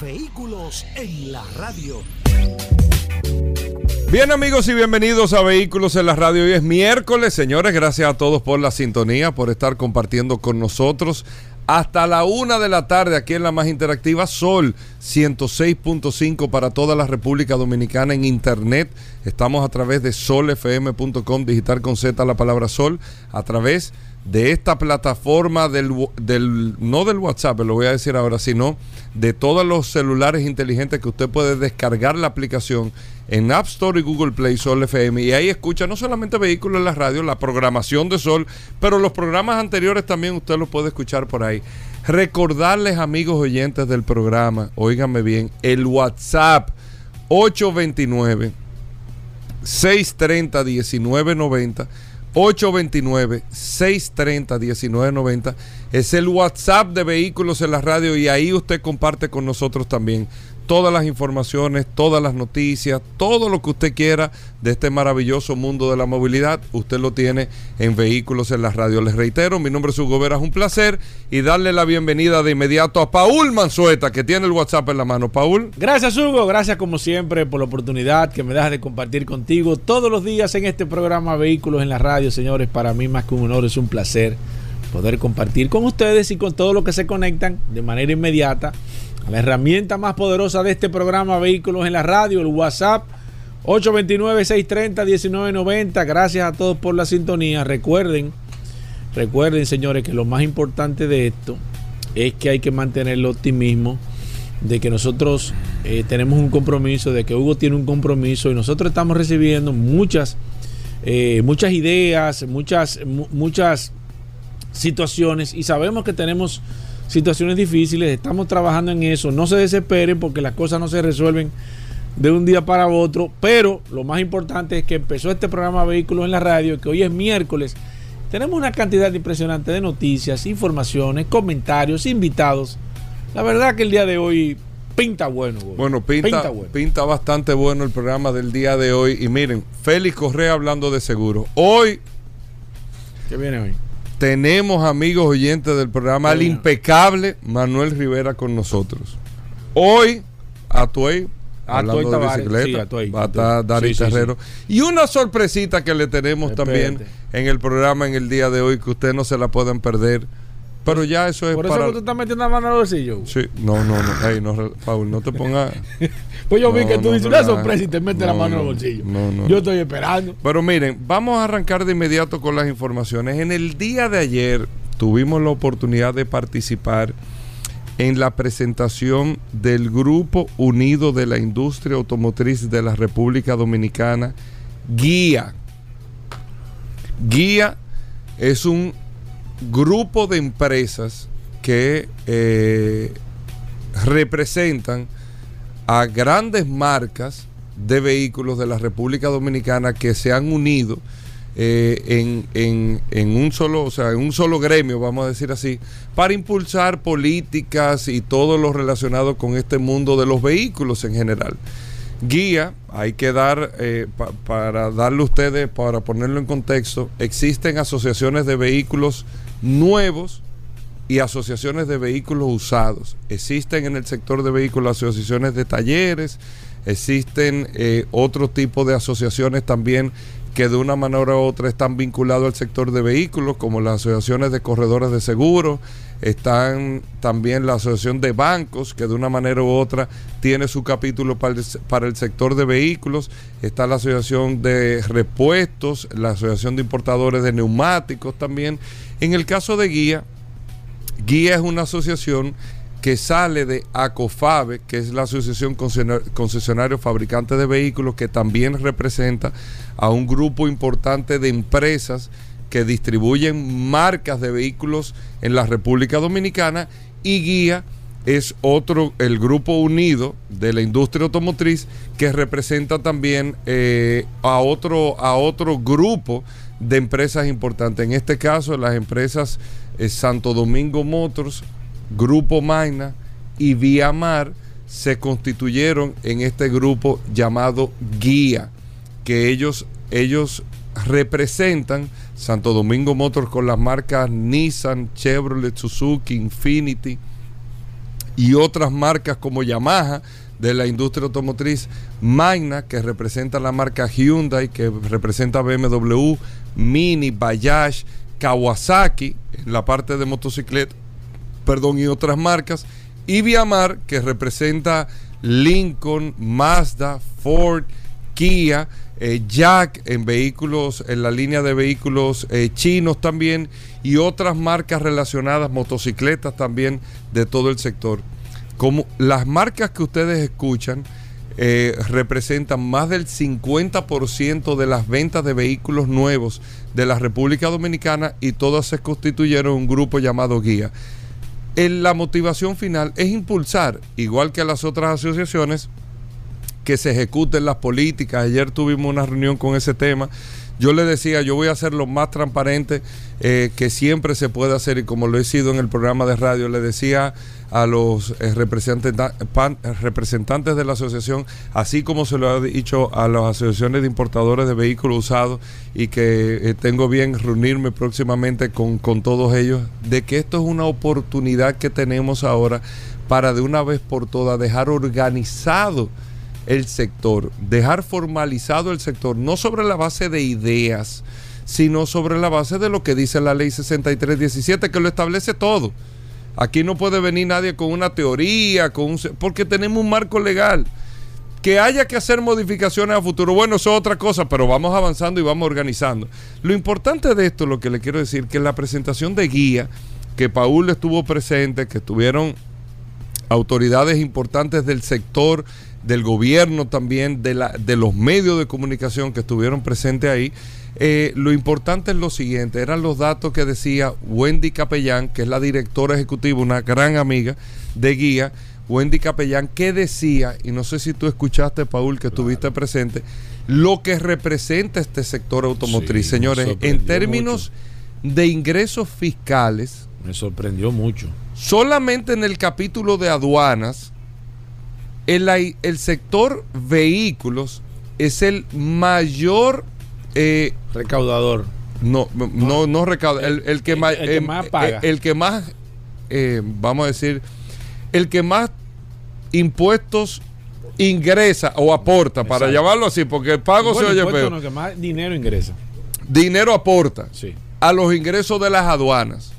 Vehículos en la radio. Bien amigos y bienvenidos a Vehículos en la Radio. Hoy es miércoles, señores. Gracias a todos por la sintonía, por estar compartiendo con nosotros hasta la una de la tarde aquí en la más interactiva Sol 106.5 para toda la República Dominicana en internet. Estamos a través de solfm.com, digital con Z la palabra Sol, a través de esta plataforma del, del, no del WhatsApp, lo voy a decir ahora, sino de todos los celulares inteligentes que usted puede descargar la aplicación en App Store y Google Play Sol FM y ahí escucha no solamente vehículos en la radio, la programación de Sol, pero los programas anteriores también usted los puede escuchar por ahí. Recordarles amigos oyentes del programa, óiganme bien, el WhatsApp 829 630 1990 829-630-1990. Es el WhatsApp de Vehículos en la Radio y ahí usted comparte con nosotros también todas las informaciones, todas las noticias, todo lo que usted quiera de este maravilloso mundo de la movilidad, usted lo tiene en Vehículos en la Radio. Les reitero, mi nombre es Hugo Vera, un placer y darle la bienvenida de inmediato a Paul Manzueta, que tiene el WhatsApp en la mano. Paul. Gracias Hugo, gracias como siempre por la oportunidad que me das de compartir contigo todos los días en este programa Vehículos en la Radio, señores. Para mí más que un honor, es un placer poder compartir con ustedes y con todos los que se conectan de manera inmediata la herramienta más poderosa de este programa Vehículos en la Radio, el WhatsApp 829-630-1990. Gracias a todos por la sintonía. Recuerden, recuerden señores que lo más importante de esto es que hay que mantener el optimismo de que nosotros eh, tenemos un compromiso, de que Hugo tiene un compromiso y nosotros estamos recibiendo muchas, eh, muchas ideas, muchas, muchas situaciones y sabemos que tenemos situaciones difíciles, estamos trabajando en eso, no se desesperen porque las cosas no se resuelven de un día para otro, pero lo más importante es que empezó este programa Vehículos en la Radio, que hoy es miércoles, tenemos una cantidad impresionante de noticias, informaciones, comentarios, invitados. La verdad que el día de hoy pinta bueno. Bueno, pinta, pinta, bastante bueno el programa del día de hoy. Y miren, Félix Correa hablando de seguro. Hoy... ¿Qué viene hoy? Tenemos amigos oyentes del programa al impecable Manuel Rivera con nosotros. Hoy, Atuey, hablando de bicicleta, va a estar Dari Terrero. Y una sorpresita que le tenemos también en el programa en el día de hoy que ustedes no se la pueden perder. Pero ya eso es ¿Por eso que tú estás metiendo la mano al bolsillo? Sí, no, no, no. Hey, no Paul, no te pongas... pues yo vi que tú dices una sorpresa y te metes la mano al bolsillo. Yo estoy esperando. Pero miren, vamos a arrancar de inmediato con las informaciones. En el día de ayer tuvimos la oportunidad de participar en la presentación del Grupo Unido de la Industria Automotriz de la República Dominicana, Guía. Guía es un grupo de empresas que eh, representan a grandes marcas de vehículos de la República Dominicana que se han unido eh, en, un solo, o sea, en un solo gremio, vamos a decir así, para impulsar políticas y todo lo relacionado con este mundo de los vehículos en general. Guía, hay que dar, eh, para darle a ustedes, para ponerlo en contexto, existen asociaciones de vehículos nuevos y asociaciones de vehículos usados. Existen en el sector de vehículos asociaciones de talleres, existen eh, otro tipo de asociaciones también que de una manera u otra están vinculados al sector de vehículos, como las asociaciones de corredores de seguros, están también la asociación de bancos, que de una manera u otra tiene su capítulo para para el sector de vehículos, está la asociación de repuestos, la asociación de importadores de neumáticos también. En el caso de Guía, Guía es una asociación que sale de ACOFABE, que es la Asociación Concesionario Fabricante de Vehículos, que también representa a un grupo importante de empresas que distribuyen marcas de vehículos en la República Dominicana y guía es otro, el grupo unido de la industria automotriz que representa también eh, a, otro, a otro grupo de empresas importantes. En este caso, las empresas Santo Domingo Motors, Grupo Magna y Vía Mar se constituyeron en este grupo llamado Guía, que ellos, ellos representan Santo Domingo Motors con las marcas Nissan, Chevrolet, Suzuki, Infinity y otras marcas como Yamaha de la industria automotriz, Magna que representa la marca Hyundai, que representa BMW, Mini, Bayash, Kawasaki en la parte de motocicleta, perdón, y otras marcas, y Viamar que representa Lincoln, Mazda, Ford, Kia, eh, Jack en vehículos, en la línea de vehículos eh, chinos también y otras marcas relacionadas, motocicletas también de todo el sector. Como las marcas que ustedes escuchan eh, representan más del 50% de las ventas de vehículos nuevos de la República Dominicana y todas se constituyeron un grupo llamado Guía. En la motivación final es impulsar, igual que las otras asociaciones, que se ejecuten las políticas. Ayer tuvimos una reunión con ese tema. Yo le decía, yo voy a hacer lo más transparente eh, que siempre se puede hacer y como lo he sido en el programa de radio, le decía a los eh, representantes, representantes de la asociación, así como se lo ha dicho a las asociaciones de importadores de vehículos usados y que eh, tengo bien reunirme próximamente con, con todos ellos, de que esto es una oportunidad que tenemos ahora para de una vez por todas dejar organizado el sector, dejar formalizado el sector, no sobre la base de ideas, sino sobre la base de lo que dice la ley 6317, que lo establece todo. Aquí no puede venir nadie con una teoría, con porque tenemos un marco legal. Que haya que hacer modificaciones a futuro, bueno, eso es otra cosa, pero vamos avanzando y vamos organizando. Lo importante de esto, lo que le quiero decir, que en la presentación de guía, que Paul estuvo presente, que estuvieron autoridades importantes del sector del gobierno también, de, la, de los medios de comunicación que estuvieron presentes ahí. Eh, lo importante es lo siguiente, eran los datos que decía Wendy Capellán, que es la directora ejecutiva, una gran amiga de guía, Wendy Capellán, que decía, y no sé si tú escuchaste, Paul, que estuviste presente, lo que representa este sector automotriz. Señores, en términos de ingresos fiscales. Me sorprendió mucho. Solamente en el capítulo de aduanas, el, el sector vehículos es el mayor eh, recaudador. No, no, no, recauda. El, que más, el, más paga. El, que más, eh, vamos a decir, el que más impuestos ingresa o aporta, para llamarlo así, porque el pago se oye peor. No, que más dinero ingresa. Dinero aporta sí. a los ingresos de las aduanas.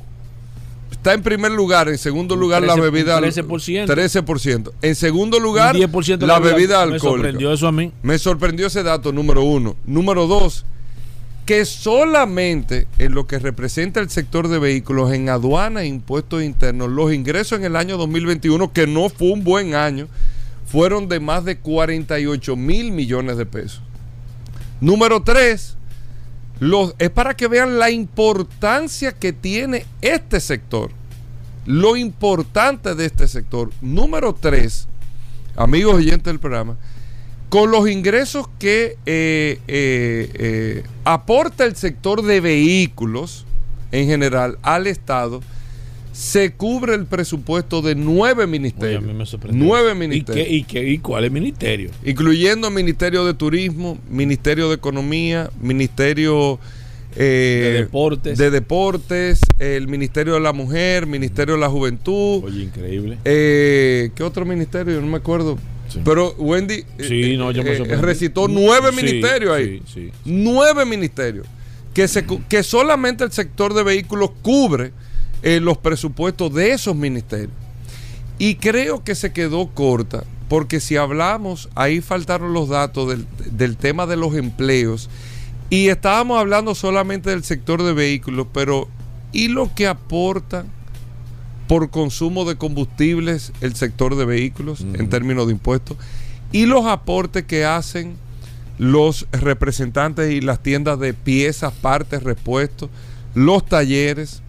Está en primer lugar, en segundo lugar la bebida 13%. 13%. En segundo lugar, 10% la, bebida, alcohólica. Me sorprendió eso a mí. Me sorprendió ese dato, número uno. Número dos, que solamente en lo que representa el sector de vehículos, en aduana e impuestos internos, los ingresos en el año 2021, que no fue un buen año, fueron de más de 48 mil millones de pesos. Número tres, es para que vean la importancia que tiene este sector. Lo importante de este sector. Número tres, amigos oyentes del programa, con los ingresos que eh, eh, eh, aporta el sector de vehículos en general al Estado, se cubre el presupuesto de nueve ministerios. nueve ministerios. ¿Y, qué, y, cuál es ministerio? Incluyendo Ministerio de Turismo, Ministerio de Economía, Ministerio eh, de Deportes. De Deportes, el Ministerio de la Mujer, Ministerio de la Juventud. Oye, increíble. Eh, ¿Qué otro ministerio? No me acuerdo. Pero Wendy sí, no, yo me eh, recitó nueve ministerios ahí. Nueve ministerios. Que, se, que solamente el sector de vehículos cubre eh, los presupuestos de esos ministerios. Y creo que se quedó corta, porque si hablamos, ahí faltaron los datos del, del tema de los empleos, y estábamos hablando solamente del sector de vehículos, pero ¿y lo que aporta por consumo de combustibles el sector de vehículos en términos de impuestos? ¿Y los aportes que hacen los representantes y las tiendas de piezas, partes, repuestos, los talleres?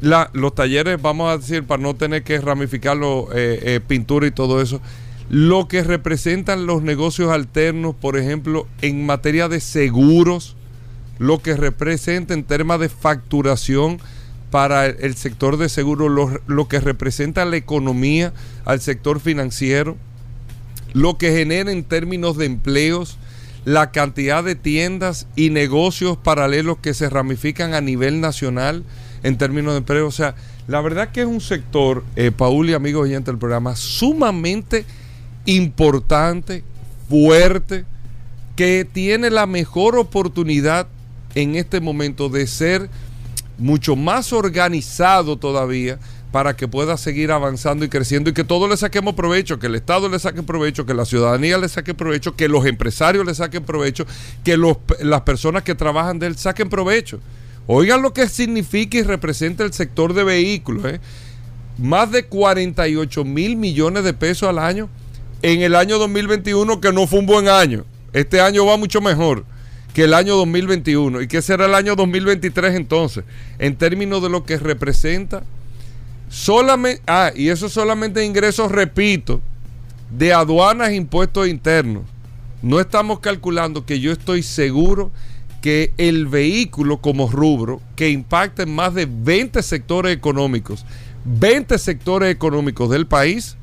la- los talleres, vamos a decir, para no tener que ramificarlo, eh, eh, pintura y todo eso, lo que representan los negocios alternos, por ejemplo, en materia de seguros, lo que representa en temas de facturación para el, sector de seguros, lo, lo que representa la economía al sector financiero, lo que genera en términos de empleos, la cantidad de tiendas y negocios paralelos que se ramifican a nivel nacional en términos de empleo. O sea, la verdad que es un sector, eh, Paul y amigos oyentes del programa, sumamente importante, fuerte, que tiene la mejor oportunidad en este momento de ser mucho más organizado todavía para que pueda seguir avanzando y creciendo y que todos le saquemos provecho, que el Estado le saque provecho, que la ciudadanía le saque provecho, que los empresarios le saquen provecho, que los, las personas que trabajan de él saquen provecho. Oigan lo que significa y representa el sector de vehículos. ¿eh? Más de 48 mil millones de pesos al año en el año 2021, que no fue un buen año. Este año va mucho mejor que el año 2021. ¿Y qué será el año 2023 entonces? En términos de lo que representa solamente, ah, y eso solamente ingresos, repito, de aduanas e impuestos internos. No estamos calculando que yo estoy seguro que el vehículo como rubro, que impacta en más de 20 sectores económicos, 20 sectores económicos del país,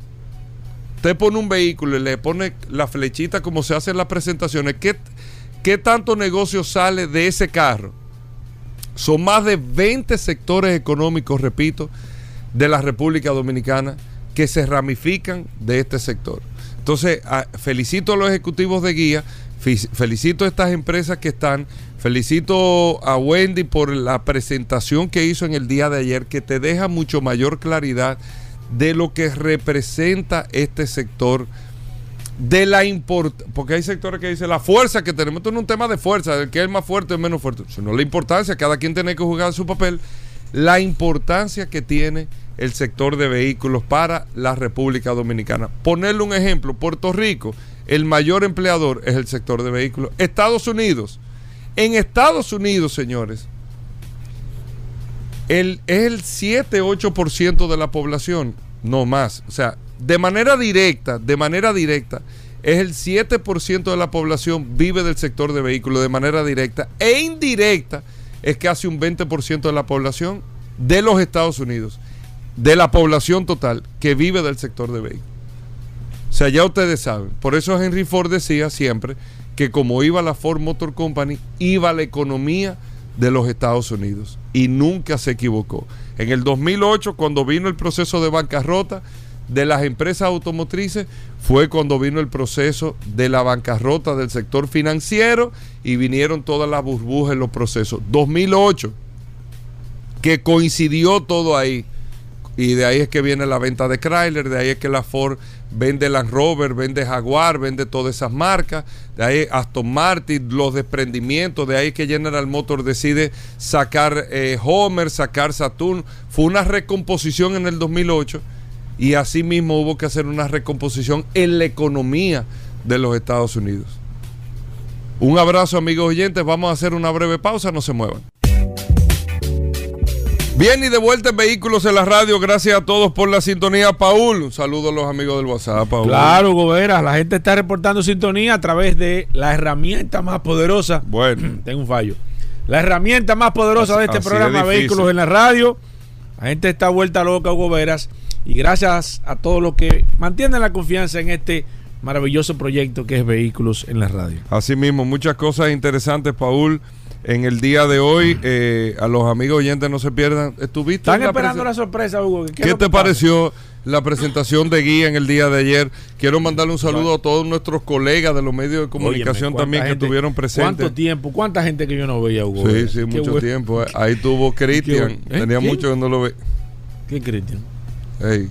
usted pone un vehículo y le pone la flechita como se hace en las presentaciones, ¿qué, qué tanto negocio sale de ese carro? Son más de 20 sectores económicos, repito, de la República Dominicana que se ramifican de este sector. Entonces, felicito a los ejecutivos de guía, felicito a estas empresas que están, felicito a Wendy por la presentación que hizo en el día de ayer, que te deja mucho mayor claridad de lo que representa este sector de la importancia, porque hay sectores que dicen la fuerza que tenemos, esto no es un tema de fuerza, el que es más fuerte o menos fuerte, sino la importancia, cada quien tiene que jugar su papel, la importancia que tiene el sector de vehículos para la República Dominicana. Ponerle un ejemplo, Puerto Rico, el mayor empleador es el sector de vehículos. Estados Unidos, en Estados Unidos, señores, el, es el 7-8% de la población, no más. O sea, de manera directa, de manera directa, es el 7% de la población vive del sector de vehículos de manera directa e indirecta es casi un 20% de la población de los Estados Unidos, de la población total que vive del sector de vehículos. O sea, ya ustedes saben. Por eso Henry Ford decía siempre que como iba la Ford Motor Company, iba la economía de los Estados Unidos. Y nunca se equivocó. En el 2008, cuando vino el proceso de bancarrota de las empresas automotrices, fue cuando vino el proceso de la bancarrota del sector financiero y vinieron todas las burbujas en los procesos. 2008, que coincidió todo ahí. Y de ahí es que viene la venta de Chrysler, de ahí es que la Ford vende Land Rover, vende Jaguar, vende todas esas marcas, de ahí Aston Martin, los desprendimientos, de ahí que General Motors decide sacar eh, Homer, sacar Saturn. Fue una recomposición en el 2008 y así mismo hubo que hacer una recomposición en la economía de los Estados Unidos. Un abrazo amigos oyentes, vamos a hacer una breve pausa, no se muevan. Bien, y de vuelta en Vehículos en la Radio. Gracias a todos por la sintonía. Paul, un saludo a los amigos del WhatsApp. Paul. Claro, Gobera, la gente está reportando sintonía a través de la herramienta más poderosa. Bueno, Tengo un fallo. La herramienta más poderosa de este programa. Vehículos en la Radio. La gente está vuelta loca, Goberas. Y gracias a todos los que mantienen la confianza en este maravilloso proyecto que es Vehículos en la Radio. así mismo, muchas cosas interesantes, Paul. En el día de hoy, eh, a los amigos oyentes no se pierdan. ¿Estuviste? Están esperando la sorpresa, Hugo. ¿Qué, es ¿Qué lo te pareció la presentación de guía en el día de ayer? Quiero mandarle un saludo a todos nuestros colegas de los medios de comunicación Óyeme, también ¿cuánta que estuvieron presentes. ¿Cuánto tiempo? ¿Cuánta gente que yo no veía, Hugo? Sí, Vera? sí, Qué mucho bueno. tiempo. eh. Ahí tuvo Cristian. ¿Eh? Tenía ¿Quién? mucho que no lo ve. ¿Qué Cristian? Ey.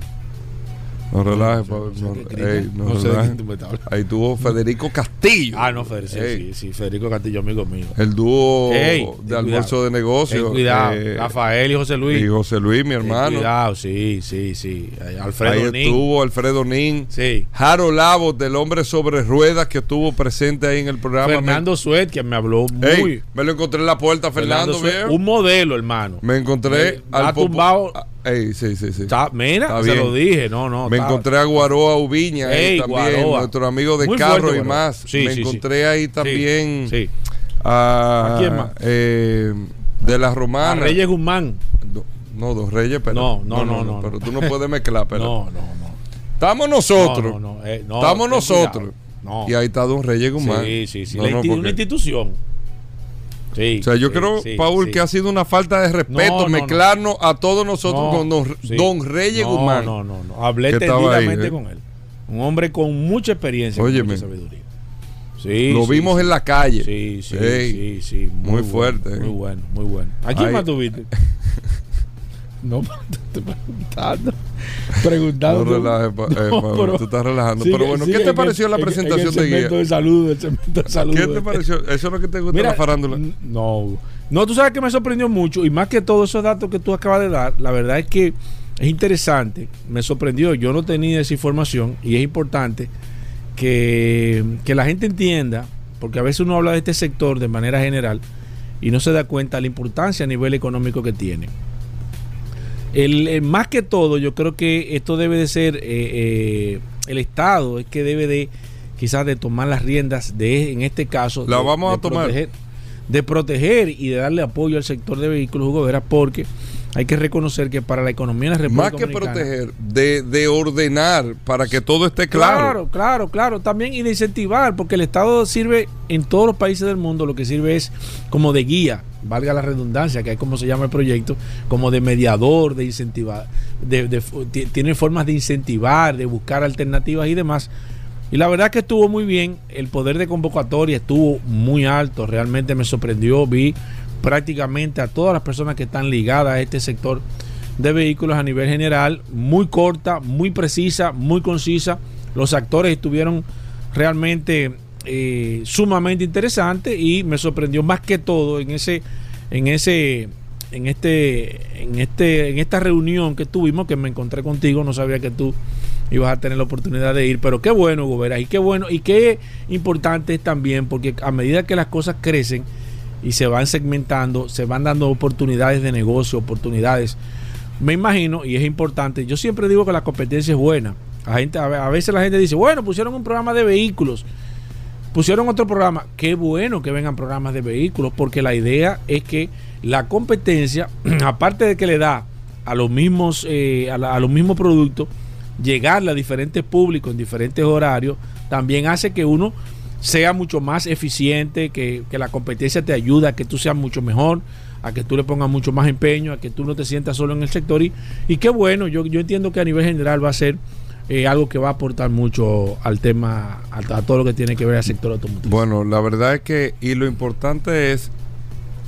No relajes, Paul, no no- sé de quién tú me estás hablando. Ahí tuvo Federico Castillo. Ah, no, Federico, sí, sí, sí, Federico Castillo, amigo mío. El dúo de almuerzo de negocio. Ten cuidado, eh, Rafael y José Luis. y José Luis, mi hermano. Cuidado, sí, sí, sí. Alfredo Ahí Nin. estuvo Alfredo Nin. Sí. Jaro Lavos, del hombre sobre ruedas, que estuvo presente ahí en el programa. Fernando Suet, que me habló muy. me lo encontré en la puerta, Fernando. Suet, viejo. un modelo, hermano. Me encontré ha popo- tumbado- Ey, sí, sí, sí. Está- mira, Está se bien. lo dije. No, no. Me está- encontré a Guaroa Ubiña ahí también, Guaroa. nuestro amigo de Muy carro fuerte, y más. Sí, Me sí, sí. encontré ahí también a, ¿A quién más? eh, de la A Romana. Reyes Guzmán. No, no, dos Reyes, pero No, no, no, no, pero tú no puedes mezclar, pero No, no, no. estamos nosotros. No, no, no, eh, estamos nosotros. Y ahí está Don Reyes Guzmán. Sí, sí, La porque- Una institución. Sí. o sea, yo sí, creo, sí, Paul, que ha sido una falta de respeto No, no, mezclarnos a todos nosotros No, con Don, don Reyes Guzmán. No, no, no. Hablé tendidamente eh. con él. Un hombre con mucha experiencia, Óyeme. mucha sabiduría. Sí, Lo vimos en la calle. Sí, sí, sí, muy bueno, fuerte, eh. Muy bueno, muy bueno. ¿A quién Ay. más tuviste? no, te estoy preguntando. No Preguntando. relajes, pa- eh, No, pero- tú estás relajando. Sigue, pero bueno, ¿qué te pareció el- la en- presentación en el de guía? de salud, el segmento de salud. ¿Qué te pareció? ¿Eso es lo que te gusta de la farándula? No, no, tú sabes que me sorprendió mucho y más que todos esos datos que tú acabas de dar, la verdad es que es interesante, me sorprendió, yo no tenía esa información y es importante que, que la gente entienda, porque a veces uno habla de este sector de manera general y no se da cuenta de la importancia a nivel económico que tiene. El, eh, más que todo, yo creo que esto debe de ser eh, eh, el Estado, es que debe de quizás de tomar las riendas de, en este caso, La de- vamos de a tomar. proteger- de proteger y de darle apoyo al sector de vehículos Hugo Vera, porque hay que reconocer que para la economía de la República Más que Dominicana- proteger, de, de ordenar para que todo esté claro. Claro, claro, claro. También y de incentivar, porque el Estado sirve en todos los países del mundo, lo que sirve es como de guía, valga la redundancia, que es como se llama el proyecto, como de mediador, de incentivar, de, de- ti- tiene formas de incentivar, de buscar alternativas y demás. Y la verdad que estuvo muy bien, el poder de convocatoria estuvo muy alto, realmente me sorprendió, vi prácticamente a todas las personas que están ligadas a este sector de vehículos a nivel general, muy corta, muy precisa, muy concisa. Los actores estuvieron realmente eh, sumamente interesantes y me sorprendió más que todo en ese, en ese, en este, en este, en esta reunión que tuvimos, que me encontré contigo, no sabía que tú ibas a tener la oportunidad de ir, pero qué bueno, Hugo Veras, y qué bueno, y qué importante es también, porque a medida que las cosas crecen y se van segmentando, se van dando oportunidades de negocio, oportunidades. Me imagino, y es importante, yo siempre digo que la competencia es buena. A, gente, a ve- a veces la gente dice, bueno, pusieron un programa de vehículos, pusieron otro programa. Qué bueno que vengan programas de vehículos, porque la idea es que la competencia, aparte de que le da a los mismos, eh, a, la- a los mismos productos, llegarle a diferentes públicos en diferentes horarios, también hace que uno sea mucho más eficiente, que, que la competencia te ayuda a que tú seas mucho mejor, a que tú le pongas mucho más empeño, a que tú no te sientas solo en el sector. Y, y qué bueno, yo, yo entiendo que a nivel general va a ser eh, algo que va a aportar mucho al tema, a, a todo lo que tiene que ver al sector automotriz. Bueno, la verdad es que, y lo importante es,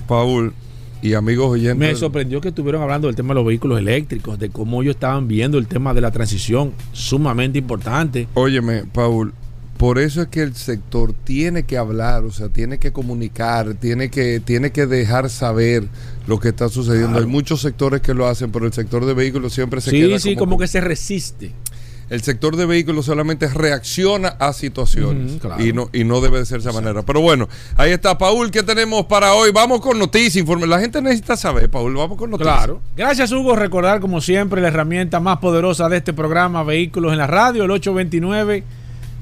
Paul y amigos oyentes. Me sorprendió que estuvieron hablando del tema de los vehículos eléctricos, de cómo ellos estaban viendo el tema de la transición, sumamente importante. Óyeme, Paul, por eso es que el sector tiene que hablar, o sea, tiene que comunicar, tiene que, tiene que dejar saber lo que está sucediendo. Claro. Hay muchos sectores que lo hacen, pero el sector de vehículos siempre se Sí, queda sí, como, como que se resiste. el sector de vehículos solamente reacciona a situaciones claro. y no y no debe de ser de esa manera. Pero bueno, ahí está Paul, ¿qué tenemos para hoy? Vamos con noticias, informe. La gente necesita saber, Paul, vamos con noticias. Claro. Gracias, Hugo. Recordar, como siempre, la herramienta más poderosa de este programa, Vehículos en la Radio, el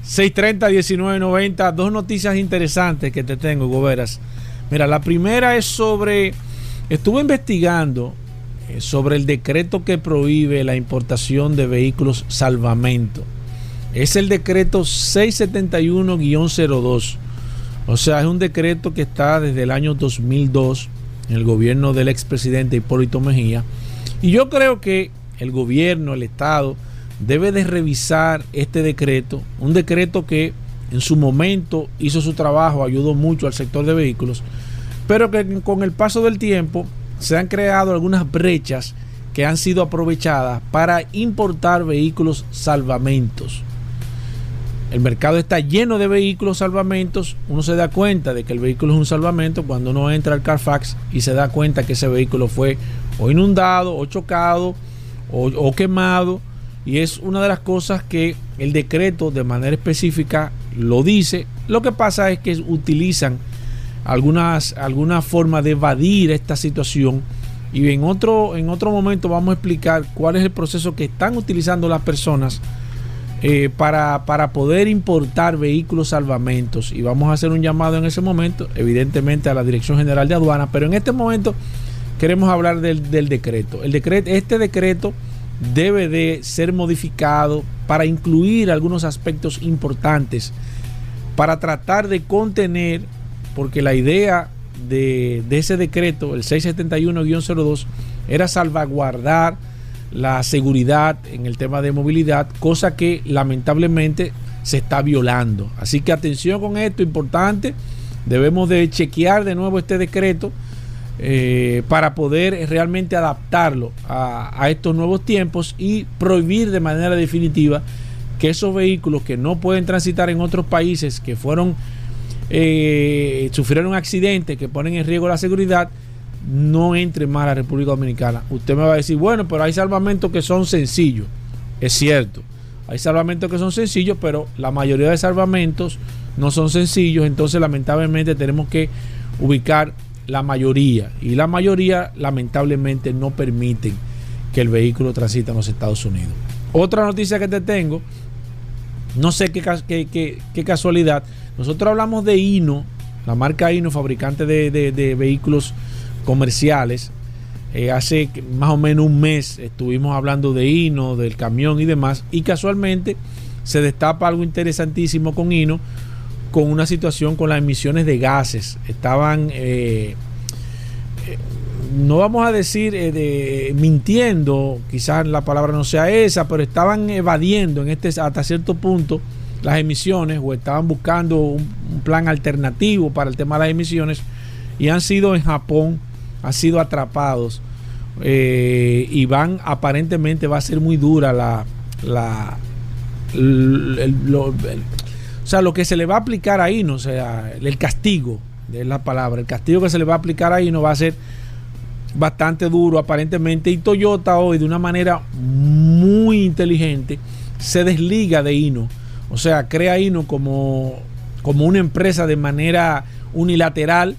829-630-1990. Dos noticias interesantes que te tengo, Hugo Veras. Mira, la primera es sobre. Estuve investigando eh, sobre el decreto que prohíbe la importación de vehículos salvamento. Es el decreto 671-02. O sea, es un decreto que está desde el año 2002 en el gobierno del expresidente Hipólito Mejía. Y yo creo que el gobierno, el Estado, debe de revisar este decreto, un decreto que en su momento hizo su trabajo, ayudó mucho al sector de vehículos, pero que con el paso del tiempo se han creado algunas brechas que han sido aprovechadas para importar vehículos salvamentos. El mercado está lleno de vehículos salvamentos. Uno se da cuenta de que el vehículo es un salvamento cuando uno entra al Carfax y se da cuenta que ese vehículo fue o inundado, o chocado, o, o quemado. Y es una de las cosas que el decreto de manera específica lo dice. Lo que pasa es que utilizan algunas, alguna forma de evadir esta situación. Y en otro, en otro momento vamos a explicar cuál es el proceso que están utilizando las personas eh, para, para poder importar vehículos salvamentos. Y vamos a hacer un llamado en ese momento, evidentemente a la Dirección General de Aduana. Pero en este momento queremos hablar del, del decreto. El decreto. Este decreto debe de ser modificado para incluir algunos aspectos importantes para tratar de contener, porque la idea de, de ese decreto, el 671-02, era salvaguardar la seguridad en el tema de movilidad, cosa que lamentablemente se está violando. Así que atención con esto, importante, debemos de chequear de nuevo este decreto eh, para poder realmente adaptarlo a, estos nuevos tiempos y prohibir de manera definitiva que esos vehículos que no pueden transitar en otros países, que fueron, eh, sufrieron accidentes, que ponen en riesgo la seguridad, no entren más a la República Dominicana. Usted me va a decir, bueno, pero hay salvamentos que son sencillos. Es cierto, hay salvamentos que son sencillos, pero la mayoría de salvamentos no son sencillos, entonces lamentablemente tenemos que ubicar la mayoría y la mayoría lamentablemente no permiten que el vehículo transite en los Estados Unidos. Otra noticia que te tengo, no sé qué, qué, qué, casualidad, nosotros hablamos de Hino, la marca Hino, fabricante de, de, de vehículos comerciales. Eh, hace más o menos un mes estuvimos hablando de Hino, del camión y demás, y casualmente se destapa algo interesantísimo con Hino con una situación con las emisiones de gases. Estaban, eh, eh, no vamos a decir eh, mintiendo, quizás la palabra no sea esa, pero estaban evadiendo en este hasta cierto punto las emisiones o estaban buscando un, plan alternativo para el tema de las emisiones y han sido en Japón, han sido atrapados eh, y van aparentemente va a ser muy dura la, la el, sea, lo que se le va a aplicar ahí, no o sea, el castigo, es la palabra, el castigo que se le va a aplicar ahí no va a ser bastante duro aparentemente y Toyota hoy de una manera muy inteligente se desliga de Hino, o sea, crea Hino como, como una empresa de manera unilateral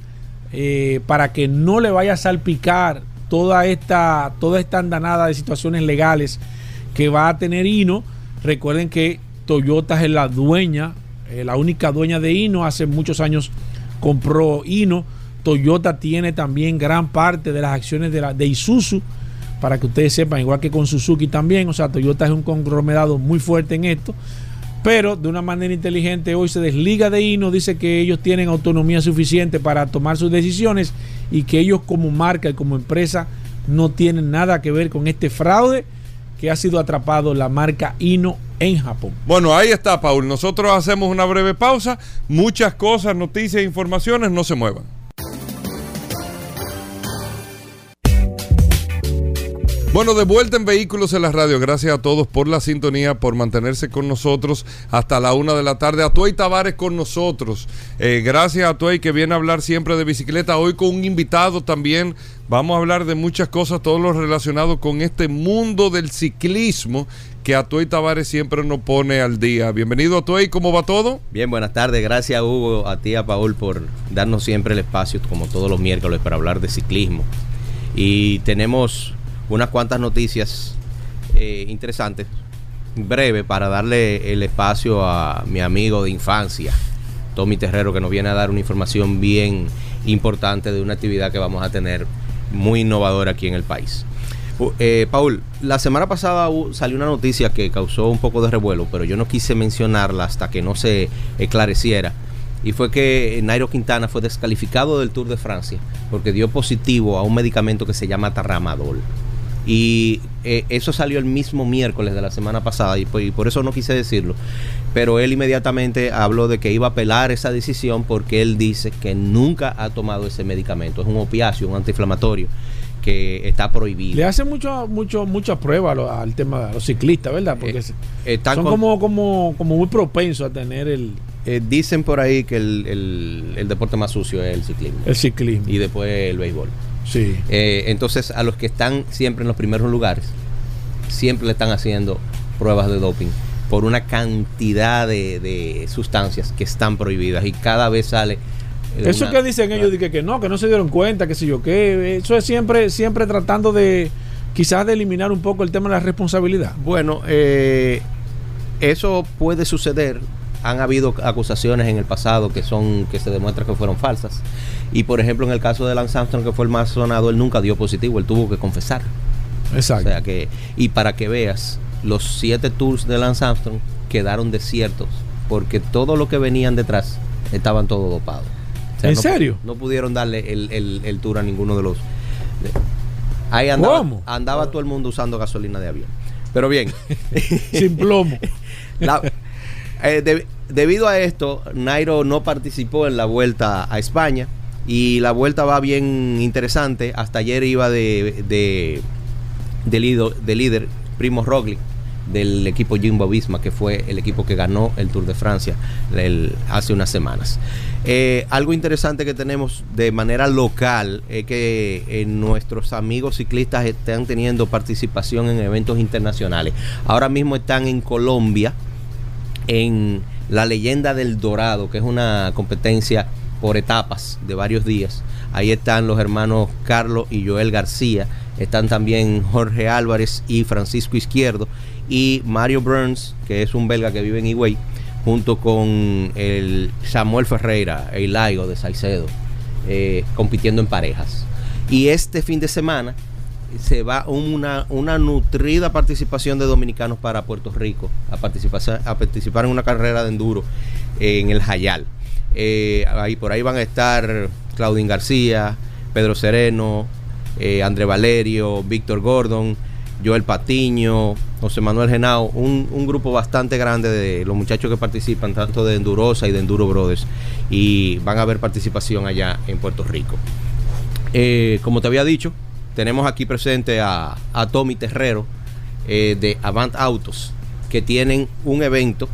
eh, para que no le vaya a salpicar toda esta, toda esta andanada de situaciones legales que va a tener Hino. Recuerden que Toyota es la dueña eh, la única dueña de Hino, hace muchos años compró Hino. Toyota tiene también gran parte de las acciones de, la, de Isuzu, para que ustedes sepan, igual que con Suzuki también. O sea, Toyota es un conglomerado muy fuerte en esto. Pero de una manera inteligente hoy se desliga de Hino, dice que ellos tienen autonomía suficiente para tomar sus decisiones y que ellos como marca y como empresa no tienen nada que ver con este fraude que ha sido atrapado la marca Hino en Japón. Bueno, ahí está, Paul. Nosotros hacemos una breve pausa. Muchas cosas, noticias e informaciones, no se muevan. Bueno, de vuelta en Vehículos en la Radio. Gracias a todos por la sintonía, por mantenerse con nosotros hasta la una de la tarde. A Tuey Tavares con nosotros. Eh, gracias a Tuey que viene a hablar siempre de bicicleta. Hoy con un invitado también. Vamos a hablar de muchas cosas, todo lo relacionado con este mundo del ciclismo que a Tuey Tavares siempre nos pone al día. Bienvenido a Tuey, ¿cómo va todo? Bien, buenas tardes. Gracias, Hugo, a ti, a Paul, por darnos siempre el espacio, como todos los miércoles, para hablar de ciclismo. Y tenemos unas cuantas noticias eh, interesantes, breve, para darle el espacio a mi amigo de infancia, Tommy Terrero, que nos viene a dar una información bien importante de una actividad que vamos a tener muy innovadora aquí en el país. Eh, Paul, la semana pasada salió una noticia que causó un poco de revuelo, pero yo no quise mencionarla hasta que no se esclareciera. Y fue que Nairo Quintana fue descalificado del Tour de Francia porque dio positivo a un medicamento que se llama Tarramadol. Y eh, eso salió el mismo miércoles de la semana pasada y, y, por eso no quise decirlo. Pero él inmediatamente habló de que iba a apelar esa decisión porque él dice que nunca ha tomado ese medicamento. Es un opiáceo, un antiinflamatorio que está Le prohibido. hacen mucho, mucho, mucha prueba lo- al tema de los ciclistas, ¿verdad? Porque Eh, Están son con- como, como, como muy propensos a tener el, eh, dicen por ahí que el, el- el deporte más sucio es el ciclismo el ciclismo. y después el béisbol. sí. Eh, entonces, a los que están siempre en los primeros lugares, siempre le están haciendo pruebas de doping por una cantidad de, de sustancias que están prohibidas y cada vez sale. Eh, Eso que dicen ellos, de que, que no, que no se dieron cuenta, que sé yo qué. Eso es siempre, siempre tratando de quizás de eliminar un poco el tema de la responsabilidad. Bueno, eh, eso puede suceder. Han habido acusaciones en el pasado que son que se demuestra que fueron falsas. Y por ejemplo, en el caso de Lance Armstrong, que fue el más sonado, él nunca dio positivo, él tuvo que confesar. Exacto. O sea que, y para que veas, los siete tours de Lance Armstrong quedaron desiertos porque todo lo que venían detrás estaban todos dopados. Sea, ¿En no- serio? No pudieron darle el, el- el tour a ninguno de los. ahí andaba, ¿Cómo? andaba todo el mundo usando gasolina de avión. Pero bien, Sin plomo. la- eh, de- debido a esto, Nairo no participó en la vuelta a España y la vuelta va bien interesante. Hasta ayer iba de, de, de, lido- de líder Primo Roglic del equipo Jumbo Visma, que fue el equipo que ganó el Tour de Francia hace unas semanas. Eh, algo interesante que tenemos de manera local es que eh, nuestros amigos ciclistas están teniendo participación en eventos internacionales. Ahora mismo están en Colombia en la leyenda del Dorado, que es una competencia por etapas de varios días. Ahí están los hermanos Carlos y Joel García, están también Jorge Álvarez y Francisco Izquierdo y Mario Burns, que es un belga que vive en Higüey, junto con el Samuel Ferreira, el Laigo de Salcedo, eh, compitiendo en parejas. Y este fin de semana se va una, una nutrida participación de dominicanos para Puerto Rico a participar, a participar en una carrera de enduro en el Jayal. Eh, ahí, por ahí van a estar Claudín García, Pedro Sereno, eh, André Valerio, Víctor Gordon, Joel Patiño, José Manuel Genao, un, grupo bastante grande de los muchachos que participan, tanto de Endurosa y de Enduro Brothers, y van a haber participación allá en Puerto Rico. Eh, como te había dicho, tenemos aquí presente a, a Tommy Terrero eh, de Avant Autos, que tienen un evento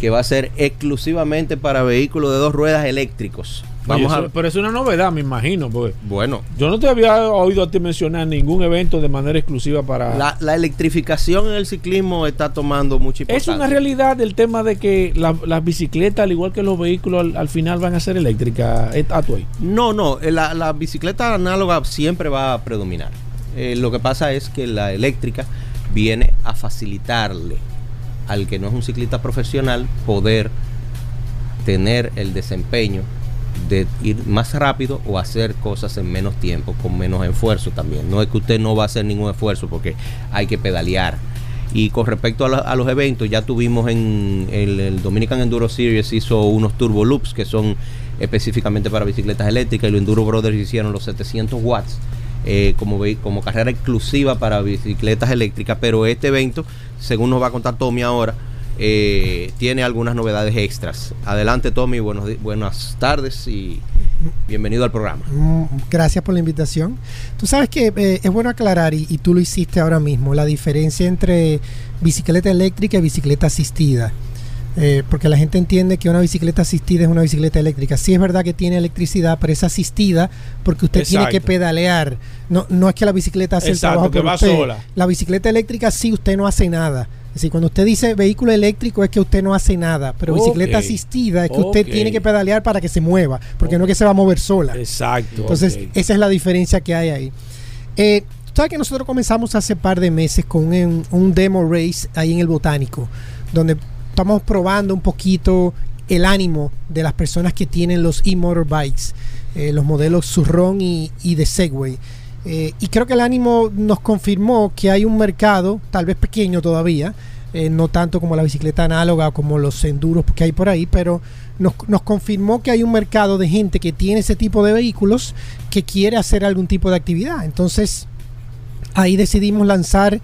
que va a ser exclusivamente para vehículos de dos ruedas eléctricos. Vamos Oye, eso- a. pero es una novedad, me imagino, porque Bueno, yo no te había oído a ti mencionar ningún evento de manera exclusiva para... la, la electrificación en el ciclismo está tomando mucha es importancia. una realidad el tema de que la- las bicicletas, al igual que los vehículos, al, al final van a ser eléctricas. eh. No, no, eh, la, la bicicleta análoga siempre va a predominar. Eh, lo que pasa es que la eléctrica viene a facilitarle al que no es un ciclista profesional poder tener el desempeño de ir más rápido o hacer cosas en menos tiempo, con menos esfuerzo también. No es que usted no va a hacer ningún esfuerzo porque hay que pedalear. Y con respecto a, los eventos, ya tuvimos en el, Dominican Enduro Series hizo unos Turbo Loops que son específicamente para bicicletas eléctricas y los Enduro Brothers hicieron los 700 watts eh, como, como carrera exclusiva para bicicletas eléctricas. Pero este evento, según nos va a contar Tommy ahora, eh, tiene algunas novedades extras. Adelante Tommy, buenos, buenas tardes y bienvenido al programa. Mm, Gracias por la invitación. Tú sabes que eh, es bueno aclarar, y, y tú lo hiciste ahora mismo, la diferencia entre bicicleta eléctrica y bicicleta asistida. Eh, porque la gente entiende que una bicicleta asistida es una bicicleta eléctrica. Sí es verdad que tiene electricidad, pero es asistida porque usted tiene que pedalear. No, no es que la bicicleta hace Exacto, el trabajo que por va usted. sola. La bicicleta eléctrica sí usted no hace nada. Cuando usted dice vehículo eléctrico es que usted no hace nada, pero bicicleta asistida es que usted tiene que pedalear para que se mueva, porque no es que se va a mover sola. Exacto. Entonces, esa es la diferencia que hay ahí. Eh, ¿Sabes que nosotros comenzamos hace par de meses con un, un demo race ahí en el Botánico, donde estamos probando un poquito el ánimo de las personas que tienen los e-motorbikes, eh, los modelos Surron y, y de Segway. Eh, y creo que el ánimo nos confirmó que hay un mercado, tal vez pequeño todavía, eh, no tanto como la bicicleta análoga como los enduros que hay por ahí, pero nos, nos confirmó que hay un mercado de gente que tiene ese tipo de vehículos que quiere hacer algún tipo de actividad. Entonces, ahí decidimos lanzar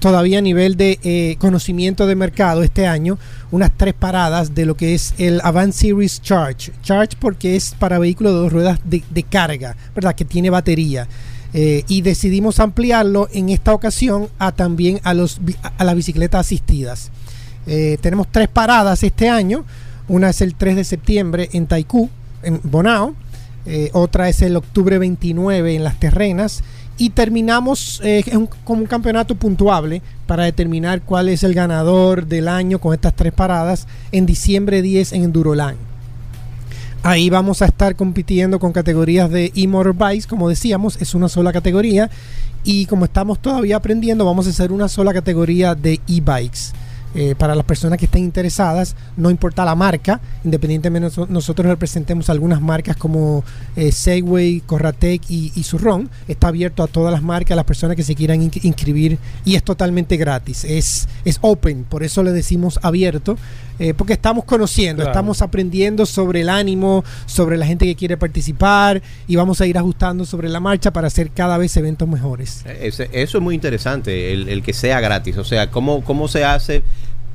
todavía a nivel de eh, conocimiento de mercado este año unas tres paradas de lo que es el Avant Series Charge. Charge porque es para vehículos de dos ruedas de, de carga, ¿verdad? Que tiene batería. Eh, y decidimos ampliarlo en esta ocasión a también a, los, a las bicicletas asistidas. Eh, tenemos tres paradas este año. Una es el 3 de septiembre en Taikú, en Bonao. Eh, otra es el octubre 29 en Las Terrenas. Y terminamos un- como un campeonato puntuable para determinar cuál es el ganador del año con estas tres paradas en diciembre 10 en Enduroland. Ahí vamos a estar compitiendo con categorías de e-motorbikes, como decíamos, es una sola categoría. Y como estamos todavía aprendiendo, vamos a hacer una sola categoría de e-bikes. Eh, para las personas que estén interesadas, no importa la marca, independientemente noso- nosotros representemos algunas marcas como eh, Segway, Corratec y, y está abierto a todas las marcas, a las personas que se quieran in- inscribir y es totalmente gratis, es, es open, por eso le decimos abierto, eh, porque estamos conociendo, Claro. estamos aprendiendo sobre el ánimo, sobre la gente que quiere participar y vamos a ir ajustando sobre la marcha para hacer cada vez eventos mejores. Ese- eso es muy interesante, el, el que sea gratis. O sea, ¿cómo, cómo se hace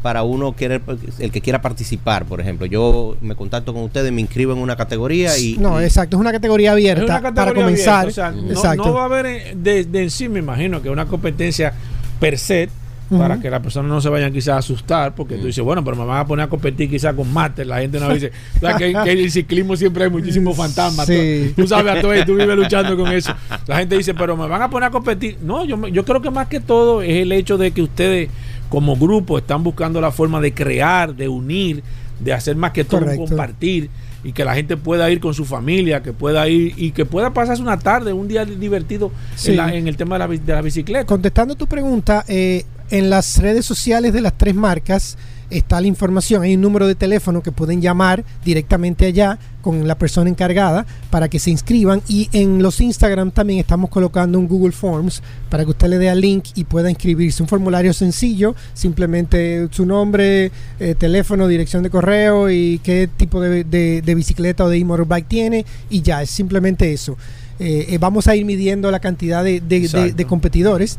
para uno querer, el que quiera participar, por ejemplo? Yo me contacto con ustedes, me inscribo en una categoría y... no, y- exacto, es una categoría abierta para comenzar. abierta, o sea, no- exacto. no, va a haber eh, de, de en sí, me imagino, que una competencia per se para que las personas no se vayan quizás a asustar, porque tú dices, bueno, pero me van a poner a competir quizás con máster. La gente no dice, o sea, que, que en el ciclismo siempre hay muchísimos fantasmas. Sí. Tú, tú sabes, a todo, tú vives luchando con eso. La gente dice, pero me van a poner a competir. No, yo, me- yo creo que más que todo es el hecho de que ustedes como grupo están buscando la forma de crear, de unir, de hacer más que todo Correcto. compartir y que la gente pueda ir con su familia, que pueda ir y que pueda pasarse una tarde, un día divertido Sí. en, la- en el tema de la, de la bicicleta. Contestando tu pregunta, eh, en las redes sociales de las tres marcas está la información. Hay un número de teléfono que pueden llamar directamente allá con la persona encargada para que se inscriban. Y en los Instagram también estamos colocando un Google Forms para que usted le dé al link y pueda inscribirse. Un formulario sencillo, simplemente su nombre, eh, teléfono, dirección de correo y qué tipo de, de- bicicleta o de e-motorbike tiene. Y ya, es simplemente eso. Eh, eh, vamos a ir midiendo la cantidad de, de- de- Exacto. de competidores.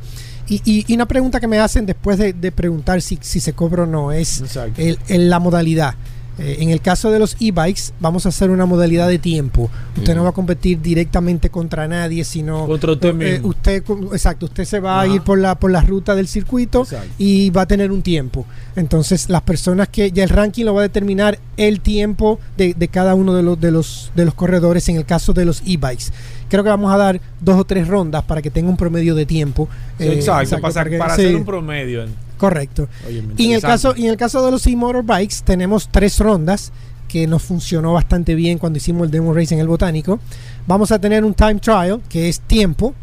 Y, y- y una pregunta que me hacen después de, preguntar si, si se cobra o no es Exacto. el- el- la modalidad. Eh, en el caso de los e-bikes, vamos a hacer una modalidad de tiempo. Usted no va a competir directamente contra nadie, sino Contra usted eh, mismo. usted, exacto, usted se va a ir por la por la ruta del circuito Exacto. y va a tener un tiempo. Entonces, las personas que ya el ranking lo va a determinar el tiempo de, de cada uno de los de los de los corredores en el caso de los e-bikes. Creo que vamos a dar dos o tres rondas para que tenga un promedio de tiempo. Sí, Eh, exacto, para, para para sí, hacer un promedio. Correcto. Oye, Y en el caso, y en el caso de los e-motorbikes, tenemos tres rondas que nos funcionó bastante bien cuando hicimos el demo race en el botánico. Vamos a tener un time trial, que es tiempo.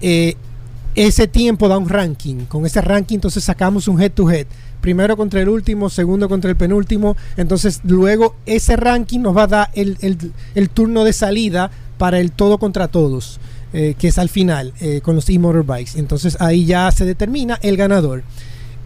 Eh, ese tiempo da un ranking. Con ese ranking, entonces sacamos un head to head. Primero contra el último, segundo contra el penúltimo. Entonces, luego ese ranking nos va a dar el, el- el turno de salida para el todo contra todos, eh, que es al final eh, con los e-motorbikes. Entonces, ahí ya se determina el ganador.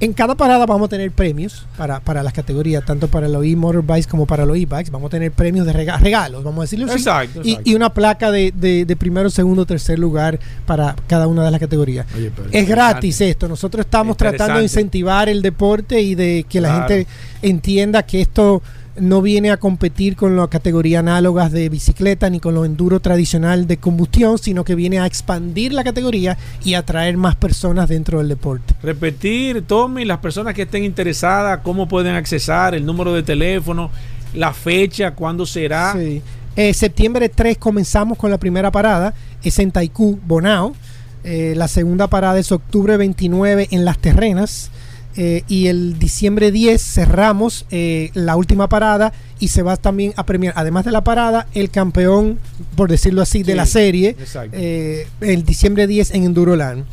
En cada parada vamos a tener premios para, para las categorías, tanto para los e-motorbikes como para los e-bikes. Vamos a tener premios de rega- regalos, vamos a decirlo así. Exacto, Y, exacto. y una placa de, de- de primero, segundo, tercer lugar para cada una de las categorías. Oye, Es gratis esto. Nosotros estamos tratando de incentivar el deporte y de que la gente entienda que esto no viene a competir con la categoría análogas de bicicleta ni con lo enduro tradicional de combustión, sino que viene a expandir la categoría y atraer más personas dentro del deporte. Repetir, Tommy, las personas que estén interesadas, cómo pueden accesar, el número de teléfono, la fecha, cuándo será. Sí. Eh, septiembre 3 comenzamos con la primera parada, es en Taikú, Bonao. Eh, la segunda parada es octubre 29 en Las Terrenas. Eh, y el diciembre 10 cerramos eh, la última parada y se va también a premiar, además de la parada, el campeón, por decirlo así, de la serie, eh, el diciembre 10 en Enduroland.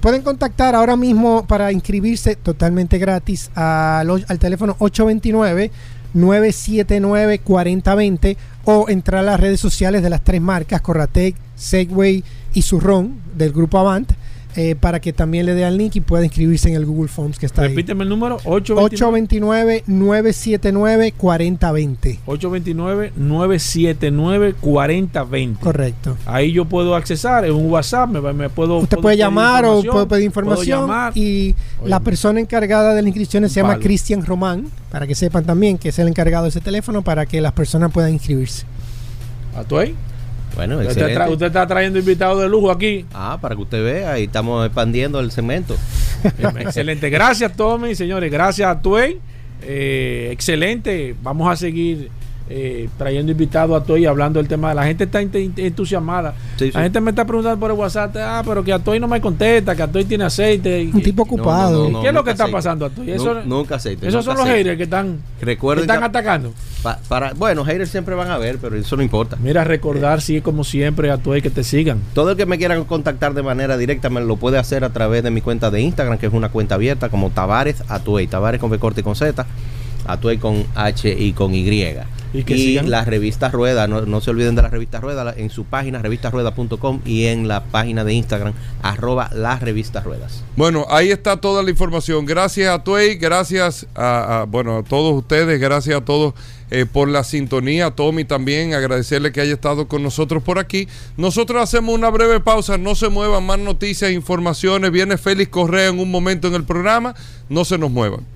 Pueden contactar ahora mismo para inscribirse totalmente gratis al, al teléfono 829 979 4020 o entrar a las redes sociales de las tres marcas Corratec, Segway y Surron del grupo Avant eh, para que también le dé al link y pueda inscribirse en el Google Forms que está ahí. Repíteme el número 829 829 979 4020. 829-979-4020. Correcto. Ahí yo puedo accesar, en un WhatsApp me, me puedo... Usted puedo puede llamar o puede pedir información y la persona encargada de las inscripciones se llama. Cristian Román, para que sepan también que es el encargado de ese teléfono para que las personas puedan inscribirse. ¿A tú ahí? Bueno, Usted excelente. está, usted está trayendo invitados de lujo aquí. Ah, para que usted vea, y estamos expandiendo el segmento. Excelente. Gracias, Tommy, señores. Gracias a Tuey. Eh, excelente. Vamos a seguir eh, trayendo invitados a Tuey y hablando del tema. La gente está ent- entusiasmada. Sí, sí. La gente me está preguntando por el WhatsApp. Ah, pero que a Toy no me contesta, que a Toy tiene aceite. y Un tipo ocupado. ¿Qué es lo que está aceite. pasando a Toy? Nu- Eso, nunca aceite. esos nunca son los aceite. haters que están, que están que- atacando. pa- para, bueno, haters siempre van a ver, pero eso no importa. Mira, recordar, sí, como siempre, a Toy que te sigan. Todo el que me quiera contactar de manera directa me lo puede hacer a través de mi cuenta de Instagram, que es una cuenta abierta como Tavares Atuey. Tavares con B corte y con Z, Atuey con H y con Y. Y que sigan. la revista Rueda, no, no se olviden de la revista Rueda en su página revistarueda.com y en la página de Instagram arroba las revistas ruedas. Bueno, ahí está toda la información. Gracias a Tuey, gracias a, a- bueno, a todos ustedes, gracias a todos eh, por la sintonía. A Tommy también, agradecerle que haya estado con nosotros por aquí. Nosotros hacemos una breve pausa, no se muevan, más noticias, informaciones. Viene Félix Correa en un momento en el programa, no se nos muevan.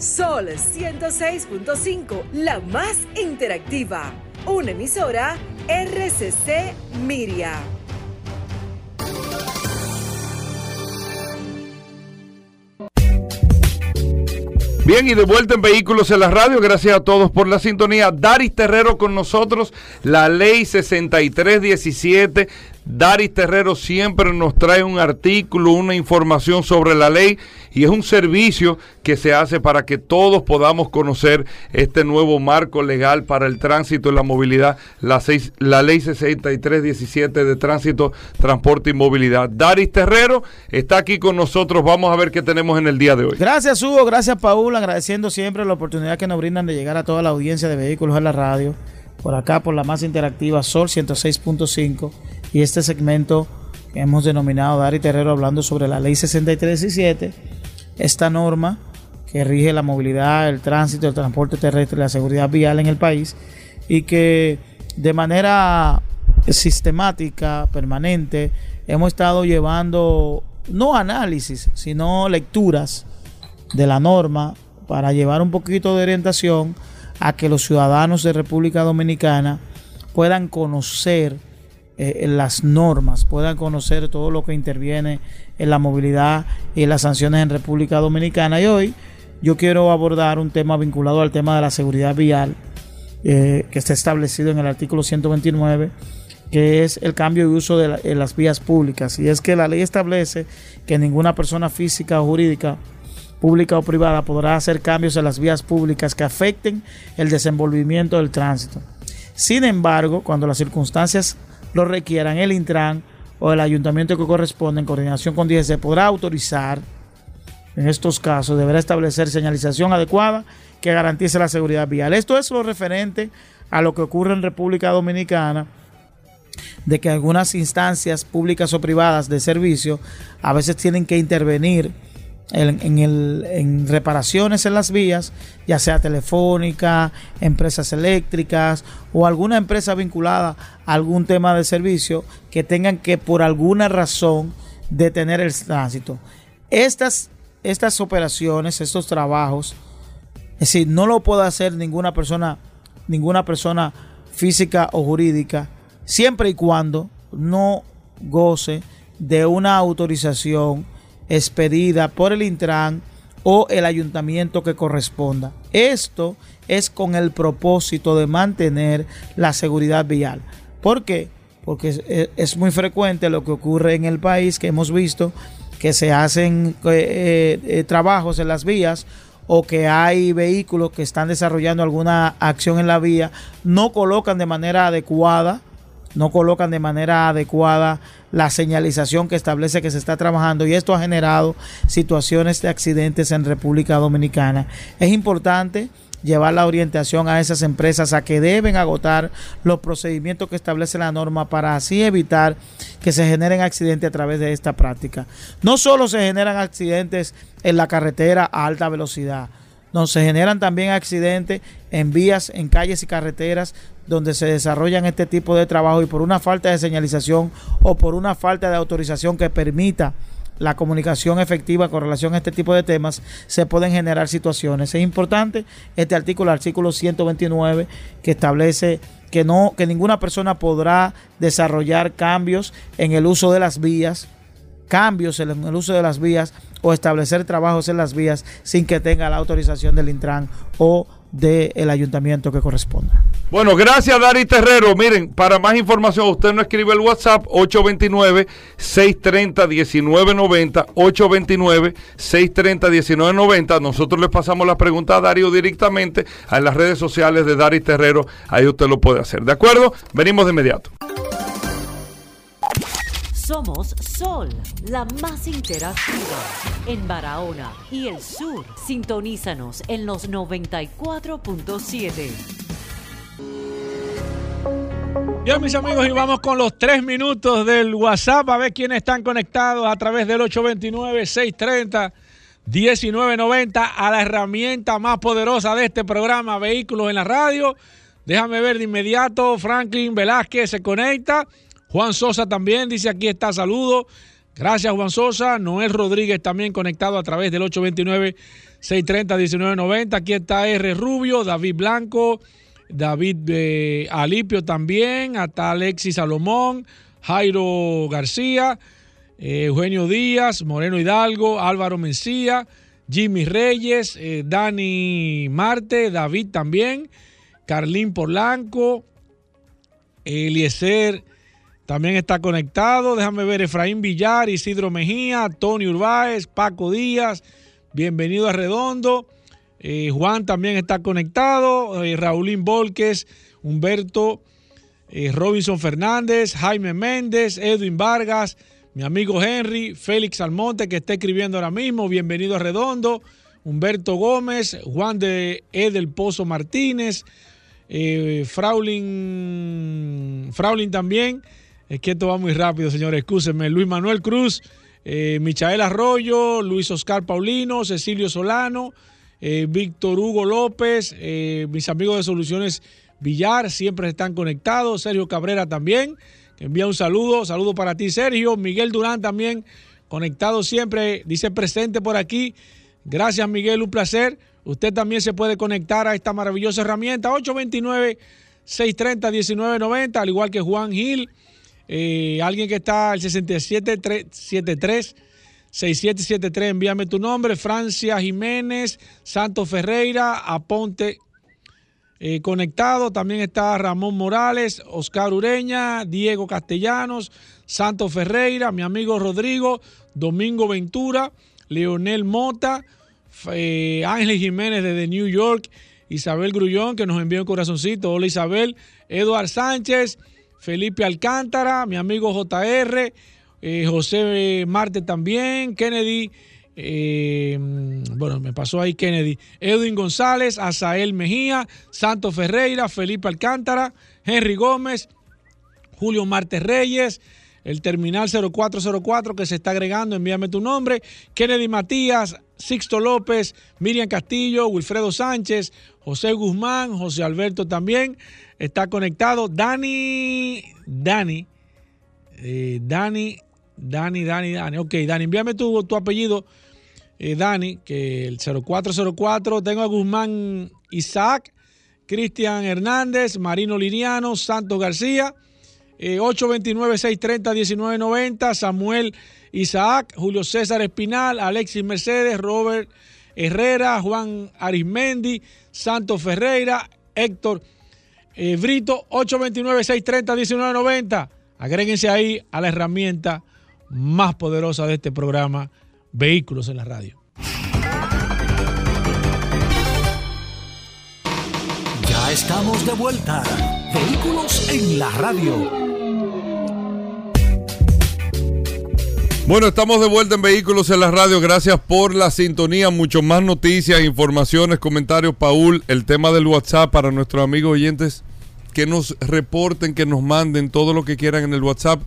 Sol 106.5, la más interactiva. Una emisora RCC Miria. Bien, y de vuelta en Vehículos en la Radio, gracias a todos por la sintonía. Daris Terrero con nosotros, la ley 6317. Daris Terrero siempre nos trae un artículo, una información sobre la ley y es un servicio que se hace para que todos podamos conocer este nuevo marco legal para el tránsito y la movilidad, la, ley 6317 de tránsito, transporte y movilidad. Daris Terrero está aquí con nosotros, vamos a ver qué tenemos en el día de hoy. Gracias Hugo, gracias Paul, agradeciendo siempre la oportunidad que nos brindan de llegar a toda la audiencia de vehículos en la radio, por acá por la más interactiva Sol 106.5 y este segmento que hemos denominado Dari Terrero hablando sobre la ley 6317, esta norma que rige la movilidad, el tránsito, el transporte terrestre la seguridad vial en el país y que de manera sistemática, permanente, hemos estado llevando no análisis, sino lecturas de la norma para llevar un poquito de orientación a que los ciudadanos de República Dominicana puedan conocer eh, las normas, puedan conocer todo lo que interviene en la movilidad y las sanciones en República Dominicana. Y hoy yo quiero abordar un tema vinculado al tema de la seguridad vial, eh, que está establecido en el artículo 129, que es el cambio de uso de, de las vías públicas. Y es que la ley establece que ninguna persona física o jurídica pública o privada podrá hacer cambios en las vías públicas que afecten el desenvolvimiento del tránsito. Sin embargo, cuando las circunstancias lo requieran, el Intran o el ayuntamiento que corresponde en coordinación con DGC podrá autorizar, en estos casos, deberá establecer señalización adecuada que garantice la seguridad vial. Esto es lo referente a lo que ocurre en República Dominicana de que algunas instancias públicas o privadas de servicio a veces tienen que intervenir en, reparaciones en las vías, ya sea telefónica, empresas eléctricas o alguna empresa vinculada a algún tema de servicio que tengan que por alguna razón detener el tránsito. Estas, estas operaciones, estos trabajos, es decir, no lo puede hacer ninguna persona, ninguna persona física o jurídica, siempre y cuando no goce de una autorización expedida por el Intran o el ayuntamiento que corresponda. Esto es con el propósito de mantener la seguridad vial. ¿Por qué? Porque es, es muy frecuente lo que ocurre en el país que hemos visto que se hacen eh, eh, eh, trabajos en las vías o que hay vehículos que están desarrollando alguna acción en la vía, no colocan de manera adecuada, no colocan de manera adecuada la señalización que establece que se está trabajando y esto ha generado situaciones de accidentes en República Dominicana. Es importante llevar la orientación a esas empresas a que deben agotar los procedimientos que establece la norma para así evitar que se generen accidentes a través de esta práctica. No solo se generan accidentes en la carretera a alta velocidad, no, se generan también accidentes en vías, en calles y carreteras donde se desarrollan este tipo de trabajo y por una falta de señalización o por una falta de autorización que permita la comunicación efectiva con relación a este tipo de temas, se pueden generar situaciones. Es importante este artículo, artículo 129, que establece que no que ninguna persona podrá desarrollar cambios en el uso de las vías, cambios en el uso de las vías o establecer trabajos en las vías sin que tenga la autorización del Intran o del ayuntamiento que corresponda. Bueno, gracias Dari Terrero. Miren, para más información, usted no escribe el WhatsApp 829-630-1990, 829-630-1990. Nosotros le pasamos la pregunta a Darío directamente en las redes sociales de Dari Terrero. Ahí usted lo puede hacer. ¿De acuerdo? Venimos de inmediato. Somos Sol, la más interactiva en Barahona y el sur. Sintonízanos en los 94.7. Bien, mis amigos, y vamos con los tres minutos del WhatsApp a ver quiénes están conectados a través del 829-630-1990 a la herramienta más poderosa de este programa, Vehículos en la Radio. Déjame ver de inmediato, Franklin Velázquez se conecta. Juan Sosa también dice aquí está, saludo. Gracias Juan Sosa. Noel Rodríguez también conectado a través del 829-630-1990. Aquí está R. Rubio, David Blanco, David eh, Alipio también, hasta Alexis Salomón, Jairo García, eh, Eugenio Díaz, Moreno Hidalgo, Álvaro Mencía, Jimmy Reyes, eh, Dani Marte, David también, Carlín Polanco, Eliezer también está conectado. Déjame ver Efraín Villar, Isidro Mejía, Tony Urbáez, Paco Díaz. Bienvenido a Redondo. Eh, Juan también está conectado. Eh, Raulín Volques, Humberto, eh, Robinson Fernández, Jaime Méndez, Edwin Vargas, mi amigo Henry, Félix Almonte que está escribiendo ahora mismo. Bienvenido a Redondo. Humberto Gómez, Juan de Edel Pozo Martínez, Fraulin, Fraulin también. Es que esto va muy rápido, señores. Excúsenme. Luis Manuel Cruz, eh, Michael Arroyo, Luis Oscar Paulino, Cecilio Solano, eh, Víctor Hugo López, eh, mis amigos de Soluciones Villar, siempre están conectados. Sergio Cabrera también, envía un saludo. Saludo para ti, Sergio. Miguel Durán también, conectado siempre, dice presente por aquí. Gracias, Miguel, un placer. Usted también se puede conectar a esta maravillosa herramienta 829-630-1990, al igual que Juan Gil. Eh, alguien que está al 6773 6773, envíame tu nombre. Francia Jiménez, Santos Ferreira, Aponte eh, conectado. También está Ramón Morales, Oscar Ureña, Diego Castellanos, Santos Ferreira, mi amigo Rodrigo, Domingo Ventura, Leonel Mota, eh, Ángel Jiménez desde New York, Isabel Grullón, que nos envió un corazoncito. Hola Isabel, Eduard Sánchez. Felipe Alcántara, mi amigo JR, eh, José Marte también, Kennedy, eh, bueno, me pasó ahí Kennedy, Edwin González, Azael Mejía, Santo Ferreira, Felipe Alcántara, Henry Gómez, Julio Marte Reyes, el terminal 0404 que se está agregando, envíame tu nombre, Kennedy Matías, Sixto López, Miriam Castillo, Wilfredo Sánchez, José Guzmán, José Alberto también está conectado. Dani, Dani, eh, Dani, Dani, Dani, Dani. Ok, Dani, envíame tu, apellido, eh, Dani, que el 0404. Tengo a Guzmán Isaac, Cristian Hernández, Marino Liriano, Santos García. 829-630-1990, eh, Samuel Isaac, Julio César Espinal, Alexis Mercedes, Robert Herrera, Juan Arismendi, Santos Ferreira, Héctor eh, Brito, 829-630-1990. Agréguense ahí a la herramienta más poderosa de este programa, Vehículos en la Radio. Ya estamos de vuelta. Vehículos en la Radio. Bueno, estamos de vuelta en Vehículos en la Radio. Gracias por la sintonía. Mucho más noticias, informaciones, comentarios. Paul, el tema del WhatsApp para nuestros amigos oyentes que nos reporten, que nos manden todo lo que quieran en el WhatsApp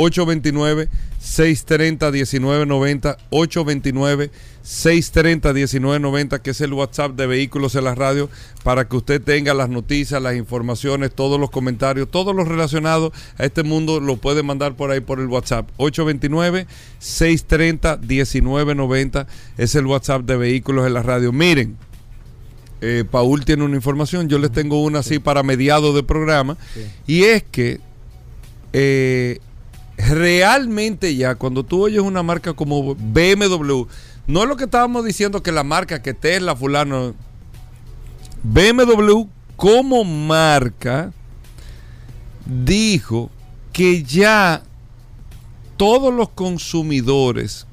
829-630-1990, 829-630-1990, que es el WhatsApp de Vehículos en la Radio, para que usted tenga las noticias, las informaciones, todos los comentarios, todo lo relacionado a este mundo lo puede mandar por ahí por el WhatsApp. 829-630-1990 es el WhatsApp de Vehículos en la Radio. Miren, eh, Paul tiene una información, yo les tengo una así para mediado de programa, y es que eh, realmente ya cuando tú oyes una marca como BMW, no es lo que estábamos diciendo que la marca que Tesla, fulano, BMW como marca dijo que ya todos los consumidores,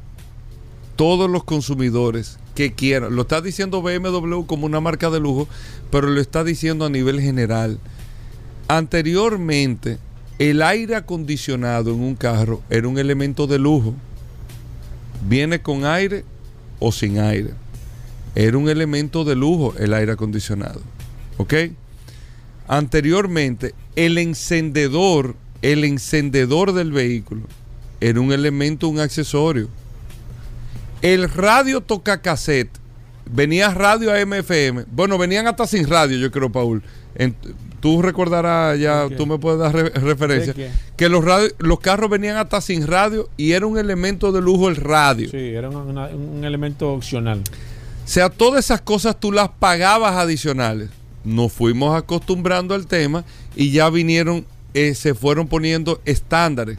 todos los consumidores que quieran, lo está diciendo BMW como una marca de lujo, pero lo está diciendo a nivel general. Anteriormente, el aire acondicionado en un carro era un elemento de lujo. Viene con aire o sin aire. Era un elemento de lujo el aire acondicionado. ¿Ok? Anteriormente, el encendedor, el encendedor del vehículo, era un elemento, un accesorio. El radio toca cassette. Venía radio a MFM. Bueno, venían hasta sin radio, yo creo, Paul. Tú recordarás ya, tú me puedes dar re- referencia. Que los, radio- los carros venían hasta sin radio y era un elemento de lujo el radio. Sí, era una- un elemento opcional. O sea, todas esas cosas tú las pagabas adicionales. Nos fuimos acostumbrando al tema y ya vinieron, eh, se fueron poniendo estándares.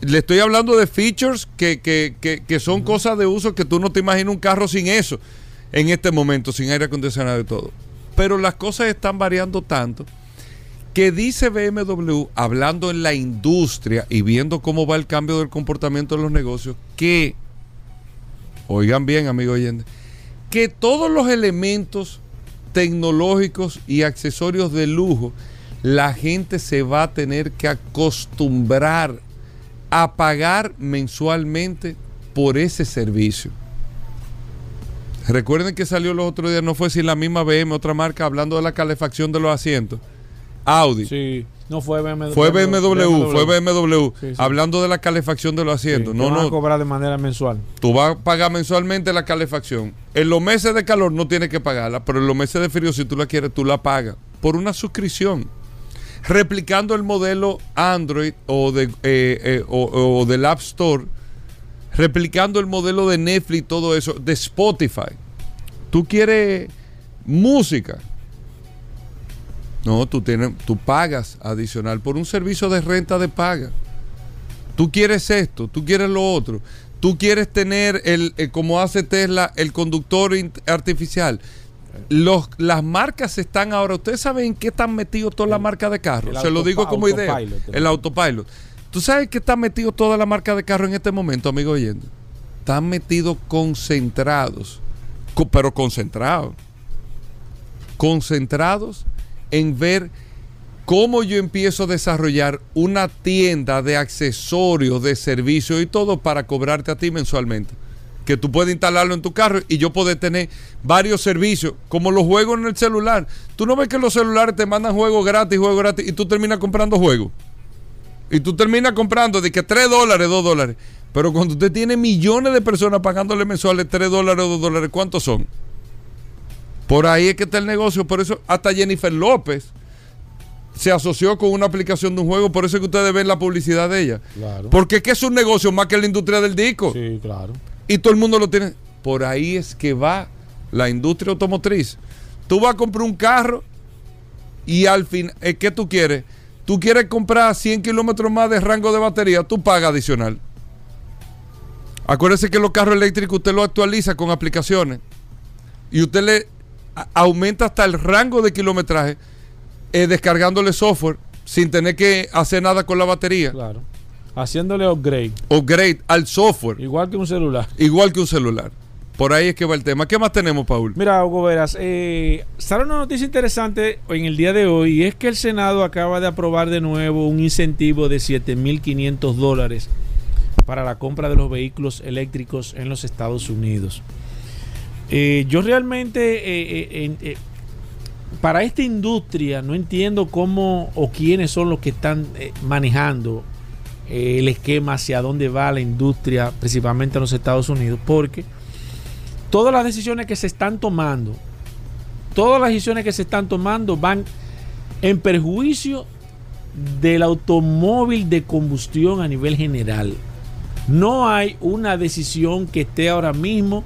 Le estoy hablando de features que, que- que- que son cosas de uso que tú no te imaginas un carro sin eso en este momento, sin aire acondicionado y todo. Pero las cosas están variando tanto que dice BMW, hablando en la industria y viendo cómo va el cambio del comportamiento de los negocios, que, oigan bien, amigo oyente, que todos los elementos tecnológicos y accesorios de lujo, la gente se va a tener que acostumbrar a pagar mensualmente por ese servicio. Recuerden que salió los otros días, no fue si la misma BM, otra marca, hablando de la calefacción de los asientos. Audi. Sí, no fue BMW. Fue BMW, fue BMW, Sí, sí. hablando de la calefacción de los Sí, asientos. que no, van a no, cobrar de manera mensual. Tú vas a pagar mensualmente la calefacción. En los meses de calor no tienes que pagarla, pero en los meses de frío, si tú la quieres, tú la pagas por una suscripción. Replicando el modelo Android o, de, eh, eh, o, o del App Store, replicando el modelo de Netflix, todo eso, de Spotify. Tú quieres música. No, tú, tienes, tú pagas adicional por un servicio de renta de paga. Tú quieres esto, tú quieres lo otro. Tú quieres tener, el, el- como hace Tesla, el conductor artificial. Los, las marcas están ahora, ustedes saben en qué están metidos todas las marcas de carro. el Se lo digo como idea. autopilot. El autopilot. ¿Tú sabes que están metidos toda la marca de carro en este momento, amigo oyendo? Están metidos concentrados, co- pero concentrados. Concentrados en ver cómo yo empiezo a desarrollar una tienda de accesorios, de servicios y todo para cobrarte a ti mensualmente. Que tú puedes instalarlo en tu carro y yo puedo tener varios servicios, como los juegos en el celular. Tú no ves que los celulares te mandan juegos gratis, juegos gratis, y tú terminas comprando juegos. Y tú terminas comprando de que 3 dólares, 2 dólares. Pero cuando usted tiene millones de personas pagándole mensuales 3 dólares o 2 dólares, ¿cuántos son? Por ahí es que está el negocio. Por eso hasta Jennifer López se asoció con una aplicación de un juego. Por eso es que ustedes ven la publicidad de ella. Claro. Porque es que es un negocio más que la industria del disco. Sí, claro. Y todo el mundo lo tiene. Por ahí es que va la industria automotriz. Tú vas a comprar un carro y al fin, eh, ¿qué tú quieres? Tú quieres comprar 100 kilómetros más de rango de batería, tú pagas adicional. Acuérdese que los carros eléctricos usted lo actualiza con aplicaciones y usted le aumenta hasta el rango de kilometraje eh, descargándole software sin tener que hacer nada con la batería. Claro. Haciéndole upgrade. Upgrade al software, Igual que un celular. igual que un celular. Por ahí es que va el tema. ¿Qué más tenemos, Paul? Mira, Hugo Veras, eh, sale una noticia interesante en el día de hoy y es que el Senado acaba de aprobar de nuevo un incentivo de 7.500 dólares para la compra de los vehículos eléctricos en los Estados Unidos. Eh, yo realmente, eh, eh, para esta industria, no entiendo cómo o quiénes son los que están manejando el esquema hacia dónde va la industria, principalmente en los Estados Unidos, porque todas las decisiones que se están tomando, todas las decisiones que se están tomando van en perjuicio del automóvil de combustión a nivel general. No hay una decisión que esté ahora mismo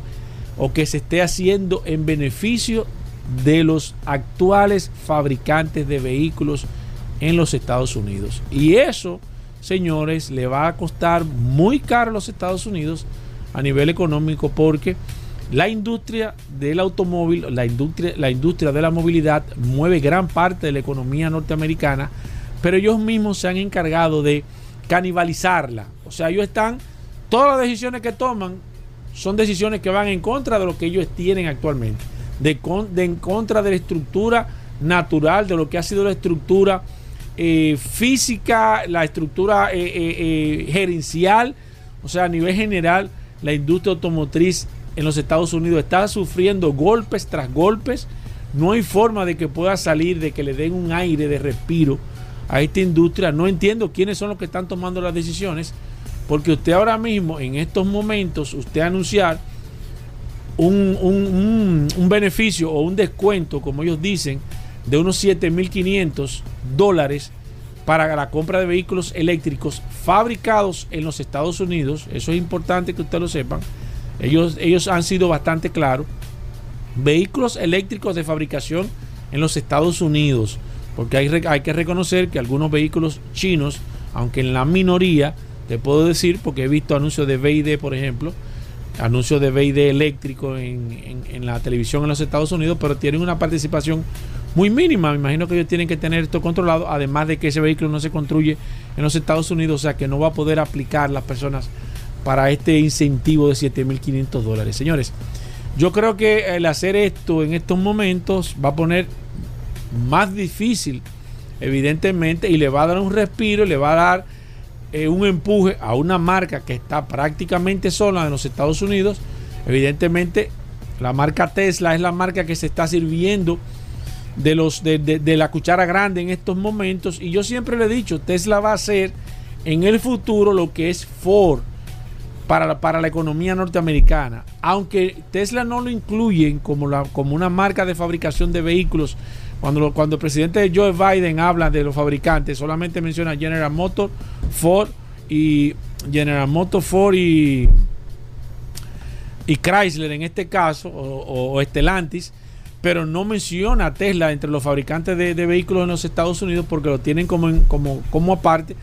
o que se esté haciendo en beneficio de los actuales fabricantes de vehículos en los Estados Unidos. Y eso, señores, le va a costar muy caro a los Estados Unidos a nivel económico porque la industria del automóvil, la industria, la industria de la movilidad mueve gran parte de la economía norteamericana, pero ellos mismos se han encargado de canibalizarla. O sea, ellos están, todas las decisiones que toman son decisiones que van en contra de lo que ellos tienen actualmente, de, en contra de la estructura natural, de lo que ha sido la estructura eh, física, la estructura eh, eh, gerencial, o sea, a nivel general, la industria automotriz en los Estados Unidos está sufriendo golpes tras golpes. No hay forma de que pueda salir, de que le den un aire de respiro a esta industria. No entiendo quiénes son los que están tomando las decisiones, porque usted ahora mismo, en estos momentos, usted anunciar un, beneficio o un descuento, como ellos dicen, de unos 7.500 dólares para la compra de vehículos eléctricos fabricados en los Estados Unidos. Eso es importante que ustedes lo sepan ellos, ellos han sido bastante claros. Vehículos eléctricos de fabricación en los Estados Unidos, porque hay, hay que reconocer que algunos vehículos chinos, aunque en la minoría, te puedo decir, porque he visto anuncios de BID, por ejemplo, anuncios de BID eléctrico en, en, la televisión en los Estados Unidos, pero tienen una participación muy mínima. Me imagino que ellos tienen que tener esto controlado, además de que ese vehículo no se construye en los Estados Unidos, o sea que no va a poder aplicar las personas para este incentivo de 7.500 dólares. Señores, yo creo que el hacer esto en estos momentos va a poner más difícil, evidentemente, y le va a dar un respiro, le va a dar eh, un empuje a una marca que está prácticamente sola en los Estados Unidos. Evidentemente, la marca Tesla es la marca que se está sirviendo de, los, de, de la cuchara grande en estos momentos. Y yo siempre le he dicho, Tesla va a ser en el futuro lo que es Ford para para la economía norteamericana. Aunque Tesla no lo incluyen como, la, como una marca de fabricación de vehículos, cuando, cuando el presidente Joe Biden habla de los fabricantes, solamente menciona General Motors, Ford y General Motors, Ford y, y Chrysler en este caso, o, o Stellantis, pero no menciona a Tesla entre los fabricantes de, vehículos en los Estados Unidos porque lo tienen como, como, como aparte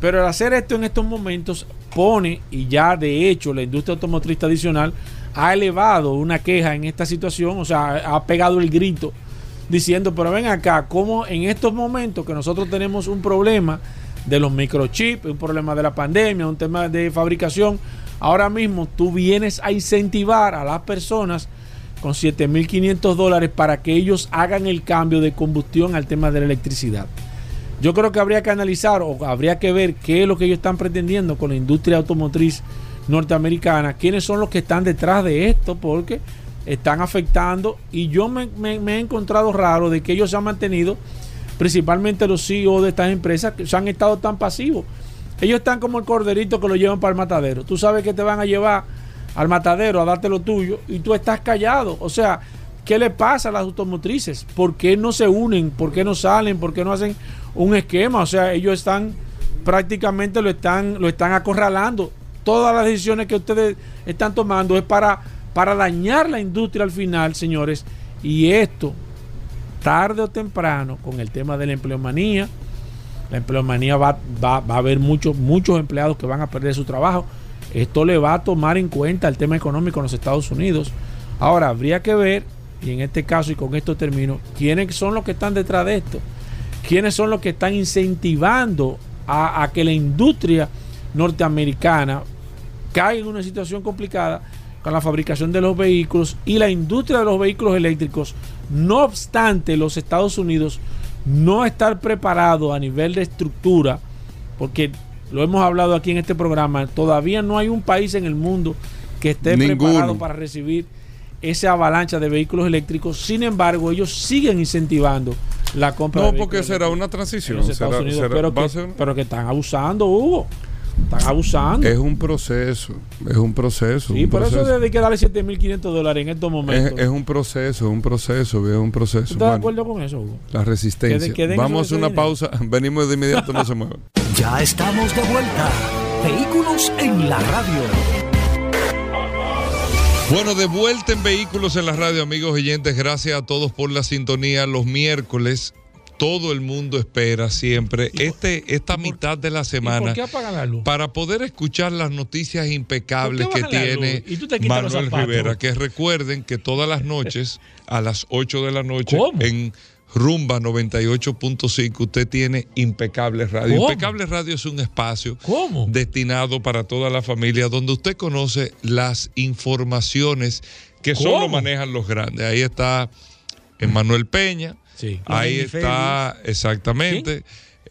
pero al hacer esto en estos momentos pone, y ya de hecho la industria automotriz tradicional ha elevado una queja en esta situación, o sea, ha pegado el grito diciendo, pero ven acá, como en estos momentos que nosotros tenemos un problema de los microchips, un problema de la pandemia, un tema de fabricación, ahora mismo tú vienes a incentivar a las personas con 7.500 dólares para que ellos hagan el cambio de combustión al tema de la electricidad. Yo creo que habría que analizar o habría que ver qué es lo que ellos están pretendiendo con la industria automotriz norteamericana, quiénes son los que están detrás de esto, porque están afectando y yo me, he encontrado raro de que ellos se han mantenido, principalmente los CEO de estas empresas, que se han estado tan pasivos. Ellos están como el corderito que lo llevan para el matadero. Tú sabes que te van a llevar al matadero a darte lo tuyo y tú estás callado. O sea, ¿qué le pasa a las automotrices? ¿Por qué no se unen? ¿Por qué no salen? ¿Por qué no hacen un esquema, o sea, ellos están prácticamente lo están lo están acorralando. Todas las decisiones que ustedes están tomando es para para dañar la industria al final, señores, y esto tarde o temprano con el tema de la empleomanía, la empleomanía va, va, va a haber muchos muchos empleados que van a perder su trabajo. Esto le va a tomar en cuenta el tema económico en los Estados Unidos. Ahora, habría que ver, y en este caso, y con esto termino, quiénes son los que están detrás de esto quiénes son los que están incentivando a, que la industria norteamericana caiga en una situación complicada con la fabricación de los vehículos y la industria de los vehículos eléctricos, no obstante los Estados Unidos no estar preparado a nivel de estructura, porque lo hemos hablado aquí en este programa, todavía no hay un país en el mundo que esté preparado para recibir esa avalancha de vehículos eléctricos. Sin embargo, ellos siguen incentivando la compra. No, porque será una transición. pero, que, están abusando, Hugo. Están abusando. Es un proceso, es un proceso. Sí, un por eso hay que darle 7.500 dólares en estos es, momentos. es un proceso, es un proceso, es un proceso. ¿Tú estás de acuerdo con eso, Hugo? La resistencia. Que de- que den Vamos a una dinero. pausa, venimos de inmediato, no se muevan. Ya estamos de vuelta. Vehículos en la radio. Bueno, de vuelta en Vehículos en la Radio, amigos oyentes. Gracias a todos por la sintonía. Los miércoles, todo el mundo espera siempre este, esta mitad de la ¿Y semana la para poder escuchar las noticias impecables ¿Por qué que tiene Manuel. Rivera. Que recuerden que todas las noches, a las 8 de la noche, ¿Cómo? en Rumba 98.5, usted tiene Impecable Radio. ¿Cómo? Impecable Radio es un espacio ¿Cómo? destinado para toda la familia, donde usted conoce las informaciones que ¿Cómo? solo manejan los grandes. Ahí está Emanuel Peña, Sí. ahí está exactamente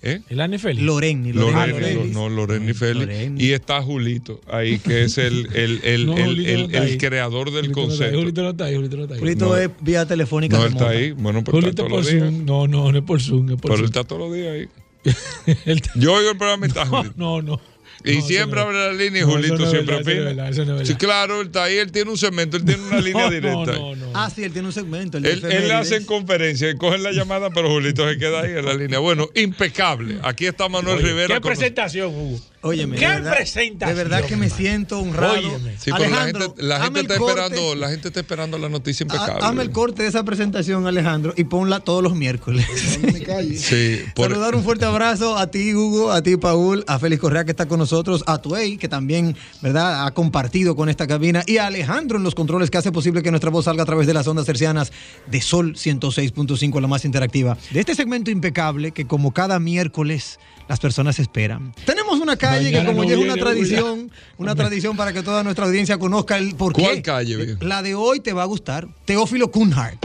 ¿eh? El Anne Félix. Loreni, Loreni. Félix. no, Loreni Félix. Loreni. Y está Julito, ahí que es el, el, el, No, el- no está creador del Julito no está concepto. Julito no está ahí, Julito no está ahí. Julito No. es vía telefónica. No, él está ahí. Bueno, pues está Julito todos por los días. Zoom. No, no, no es por Zoom, es por Pero él Zoom. está todos los días ahí. Él está- Yo oigo el programa y está No, Julito. no, no. Y No, siempre no abre la línea y no, Julito siempre opina. Sí, claro, él está ahí, él tiene un segmento, él tiene una línea directa. No, no, no. Ah, sí, él tiene un segmento. Él, él efemérides. hace en conferencia y cogen la llamada, pero Julito se queda ahí en la línea. Bueno, impecable. Aquí está Manuel Oye, Rivera. ¿Qué con presentación, Hugo? Óyeme, ¿Qué de verdad, presentación, De verdad que me siento honrado. Óyeme. Sí, pero la Alejandro, gente, la gente está corte. esperando, la gente está esperando la noticia Ha- impecable. Hazme el corte de esa presentación, Alejandro, y ponla todos los miércoles. Sí, por- Saludar un fuerte abrazo a ti, Hugo, a ti, Paul, a Félix Correa, que está con nosotros, a Tuey, que también, ¿verdad?, ha compartido con esta cabina, y a Alejandro en los controles, que hace posible que nuestra voz salga a través de las ondas cercianas de Sol 106.5, la más interactiva. De este segmento impecable, que como cada miércoles las personas esperan. Tenemos una calle Que como no ya es una tradición, una tradición para que toda nuestra audiencia conozca el por qué. ¿Cuál calle, viejo? La de hoy te va a gustar. Teófilo Kunhardt.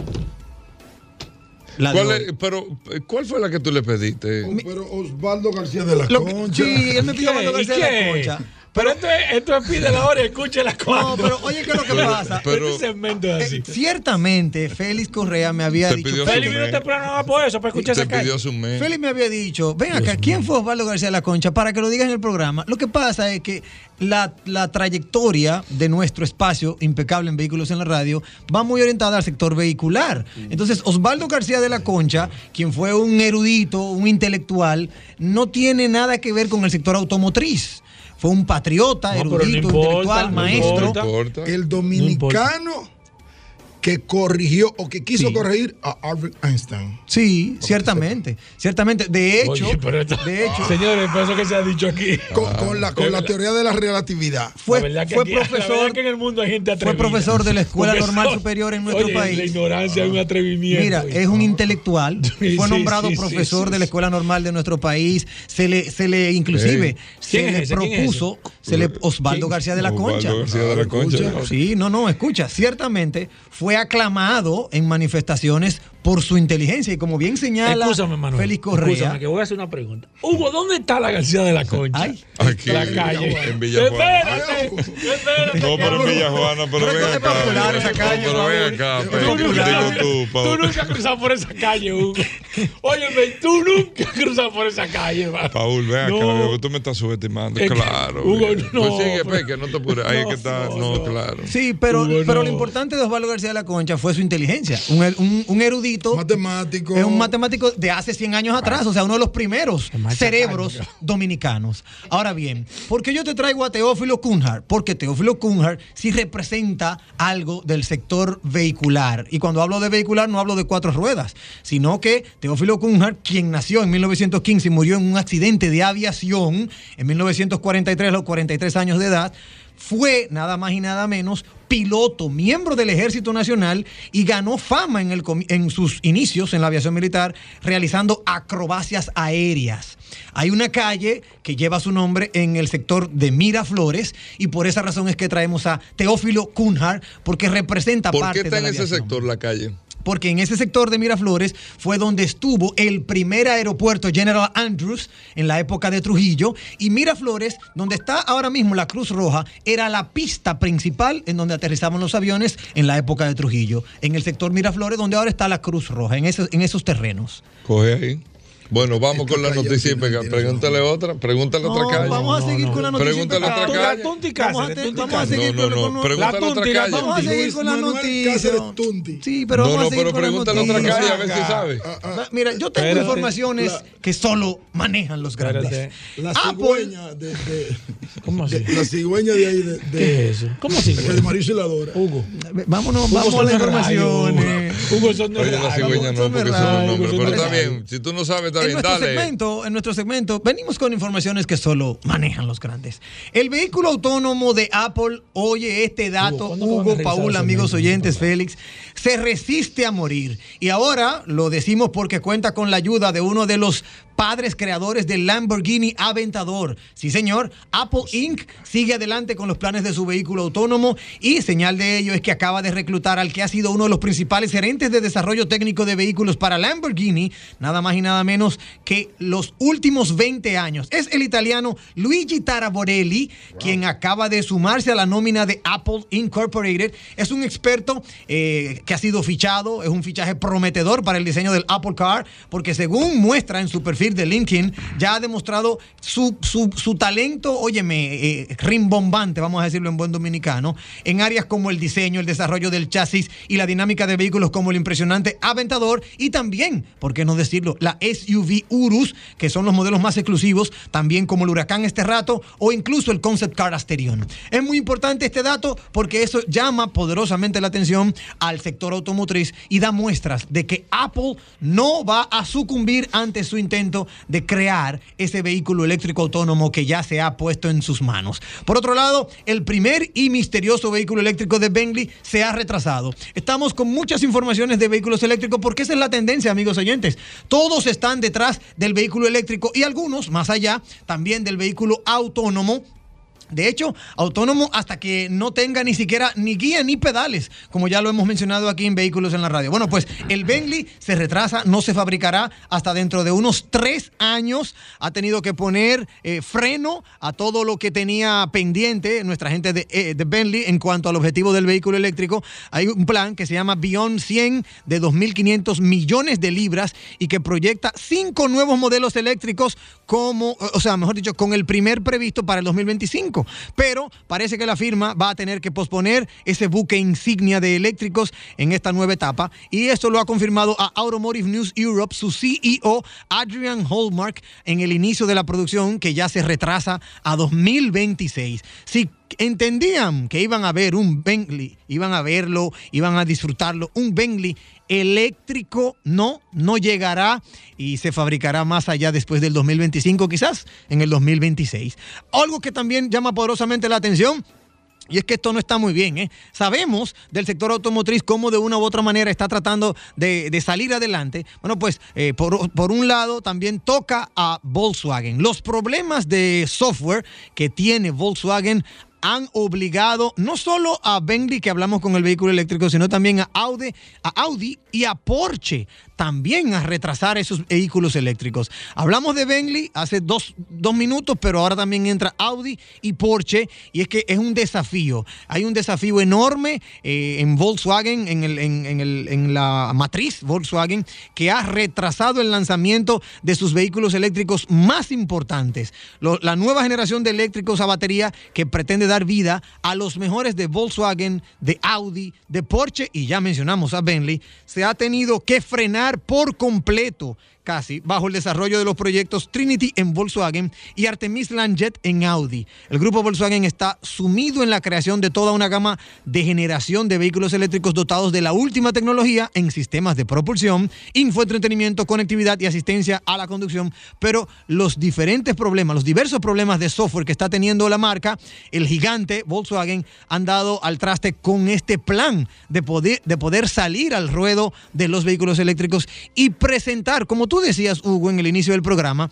¿Cuál es- pero, ¿cuál fue la que tú le pediste? Pero Osvaldo García de la Concha. sí, él me pidió. Osvaldo ¿Y García de la qué? Concha. Pero esto es, esto es pide la hora y escúchela No, cuando. pero oye, ¿qué es lo que Pero- pasa? pero- este segmento es así. Eh, ciertamente, Félix Correa me había Te dicho. Félix vino por eso, para escuchar Te esa calle. pidió su mes. Félix me había dicho, ven acá, ¿quién fue Osvaldo García de la Concha? Para que lo digas en el programa. Lo que pasa es que la, la trayectoria de nuestro espacio impecable en vehículos en la radio va muy orientada al sector vehicular. Entonces, Osvaldo García de la Concha, quien fue un erudito, un intelectual, no tiene nada que ver con el sector automotriz. Fue un patriota, No, erudito, importa, intelectual, no maestro. importa. El dominicano que corrigió o que quiso Sí. corregir a Albert Einstein. Sí, ciertamente, ciertamente. De hecho, Oye, pero esto- de hecho, Señores, por eso que se ha dicho aquí. Con, con la, con la teoría de la relatividad. fue, La verdad que fue aquí- la verdad profesor, que en el mundo hay gente fue atrevida. profesor de la Escuela Normal Superior en nuestro oye, país. La ignorancia es un atrevimiento. Mira, es un intelectual, Sí, fue nombrado sí, profesor sí, de la. Escuela Normal de nuestro país, se le, se le inclusive, se ¿Quién es le ese? ¿Quién es propuso, se le Osvaldo ¿Quién? García de la Osvaldo Concha. García de la Concha. Sí, no, no, escucha, ciertamente fue aclamado en manifestaciones por su inteligencia y como bien señala Escúchame, Manuel. Félix Correa. Escúchame, que voy a hacer una pregunta. Hugo, ¿dónde está la García de la Concha? Ay. Aquí, la calle. en Villajuana. Espérate, espérate. No, pero en Villajuana, pero Pero ven acá. popular esa calle, Pero ven Paul. acá, Pedro. popular. Digo tú, Tú Paul. nunca has cruzado por esa calle, Hugo. Óyeme, tú nunca has cruzado por esa calle, man. Paul, ven acá, No. tú me estás subestimando. Es que- claro. Hugo, no, Pues sigue, pero- Peque, no te apures. Ahí es que está. No, No, no. claro. Sí, pero, Hugo, pero no. lo importante de Osvaldo García de la Concha fue su inteligencia. Un, un- un erudito. Matemático. Es un matemático de hace 100 años atrás, o sea, uno de los primeros cerebros dominicanos. Ahora bien, ¿por qué yo te traigo a Teófilo Cunhard? Porque Teófilo Cunhard sí representa algo del sector vehicular. Y cuando hablo de vehicular no hablo de cuatro ruedas, sino que Teófilo Cunhard, quien nació en 1915 y murió en un accidente de aviación en 1943 a los 43 años de edad, fue nada más y nada menos piloto, miembro del Ejército Nacional y ganó fama en, el en sus inicios en la aviación militar realizando acrobacias aéreas. Hay una calle que lleva su nombre en el sector de Miraflores y por esa razón es que traemos a Teófilo Cunhard porque representa ¿Por parte qué está de en la ese sector la calle? Porque en ese sector de Miraflores fue donde estuvo el primer aeropuerto General Andrews en la época de Trujillo. Y Miraflores, donde está ahora mismo la Cruz Roja, era la pista principal en donde aterrizaban los aviones en la época de Trujillo. En el sector Miraflores, donde ahora está la Cruz Roja, en esos, en esos terrenos. Coge ahí. Bueno, vamos Esta con la noticia y pregúntale otra, pregúntale No, otra calle. vamos a seguir con la noticia. Pregúntale otra calle. Vamos a, seguir No, con, no, con- no, pregúntale La la calle. Vamos a seguir con la noticia. Sí, pero No, vamos no, a seguir pero con la pregúntale otra noticia. calle a ver si sabe. Va- Mira, yo tengo informaciones que solo manejan los grandes. La Apple- cigüeña de, ¿Cómo así? la cigüeña de ahí ¿Qué es eso? ¿Cómo así? que de Mauricio la. Hugo. Vámonos, vamos a rayo. informaciones. Hugo son de Oye, la cigüeña no, porque son los nombres. Pero está bien, si tú no sabes, está En bien, nuestro, dale. segmento, en nuestro segmento venimos con informaciones que solo manejan los grandes. El vehículo autónomo de Apple, oye este dato, ¿cuándo van a Hugo, revisar Paul, amigos oyentes, Félix, se resiste a morir. Y ahora lo decimos porque cuenta con la ayuda de uno de los padres creadores del Lamborghini Aventador. Sí, señor, Apple Inc. sigue adelante con los planes de su vehículo autónomo y señal de ello es que acaba de reclutar al que ha sido uno de los principales gerentes de desarrollo técnico de vehículos para Lamborghini, nada más y nada menos que los últimos 20 años. Es el italiano Luigi Taraborelli, quien acaba de sumarse a la nómina de Apple Incorporated. Es un experto eh, que ha sido fichado, es un fichaje prometedor para el diseño del Apple Car, porque según muestra en su perfil de LinkedIn, ya ha demostrado su, su- su talento, óyeme, eh, rimbombante, vamos a decirlo en buen dominicano, en áreas como el diseño, el desarrollo del chasis y la dinámica de vehículos como el impresionante Aventador y también, ¿por qué no decirlo?, la SUV Urus, que son los modelos más exclusivos, también como el Huracán este rato o incluso el Concept Car Asterion. Es muy importante este dato porque eso llama poderosamente la atención al sector automotriz y da muestras de que Apple no va a sucumbir ante su intento de crear ese vehículo eléctrico autónomo que ya se ha puesto en sus manos. Por otro lado, el primer y misterioso vehículo eléctrico de Bentley se ha retrasado. Estamos con muchas informaciones de vehículos eléctricos porque esa es la tendencia, amigos oyentes. Todos están detrás del vehículo eléctrico y algunos, más allá, también del vehículo autónomo. De hecho, autónomo hasta que no tenga ni siquiera ni guía ni pedales, como ya lo hemos mencionado aquí en Vehículos en la Radio. Bueno, pues el Bentley se retrasa, no se fabricará hasta dentro de unos tres años. Ha tenido que poner eh, freno a todo lo que tenía pendiente nuestra gente de, eh, de Bentley en cuanto al objetivo del vehículo eléctrico. Hay un plan que se llama Beyond 100 de 2.500 millones de libras y que proyecta cinco nuevos modelos eléctricos como, o sea, mejor dicho, con el primer previsto para el 2025. Pero parece que la firma va a tener que posponer ese buque insignia de eléctricos en esta nueva etapa. Y esto lo ha confirmado a Automotive News Europe, su CEO, Adrian Hallmark, en el inicio de la producción que ya se retrasa a 2026. Si entendían que iban a ver un Bentley, iban a verlo, iban a disfrutarlo, un Bentley eléctrico no, no llegará y se fabricará más allá después del 2025, quizás en el 2026. Algo que también llama poderosamente la atención y es que esto no está muy bien. ¿eh? Sabemos del sector automotriz cómo de una u otra manera está tratando de, salir adelante. Bueno, pues eh, por, por un lado también toca a Volkswagen. Los problemas de software que tiene Volkswagen han obligado no solo a Bentley, que hablamos con el vehículo eléctrico, sino también a Audi, a Audi y a Porsche también a retrasar esos vehículos eléctricos. Hablamos de Bentley hace dos, dos minutos, pero ahora también entra Audi y Porsche, y es que es un desafío. Hay un desafío enorme eh, en Volkswagen, en, el- en- el- en la matriz Volkswagen, que ha retrasado el lanzamiento de sus vehículos eléctricos más importantes. La nueva generación de eléctricos a batería que pretende dar vida a los mejores de Volkswagen, de Audi, de Porsche y ya mencionamos a Bentley, se ha tenido que frenar por completo casi bajo el desarrollo de los proyectos Trinity en Volkswagen y Artemis Landjet en Audi. El grupo Volkswagen está sumido en la creación de toda una gama de generación de vehículos eléctricos dotados de la última tecnología en sistemas de propulsión, infoentretenimiento, conectividad y asistencia a la conducción, pero los diferentes problemas, los diversos problemas de software que está teniendo la marca, el gigante Volkswagen han dado al traste con este plan de poder, de poder salir al ruedo de los vehículos eléctricos y presentar, como tú decías, Hugo, en el inicio del programa,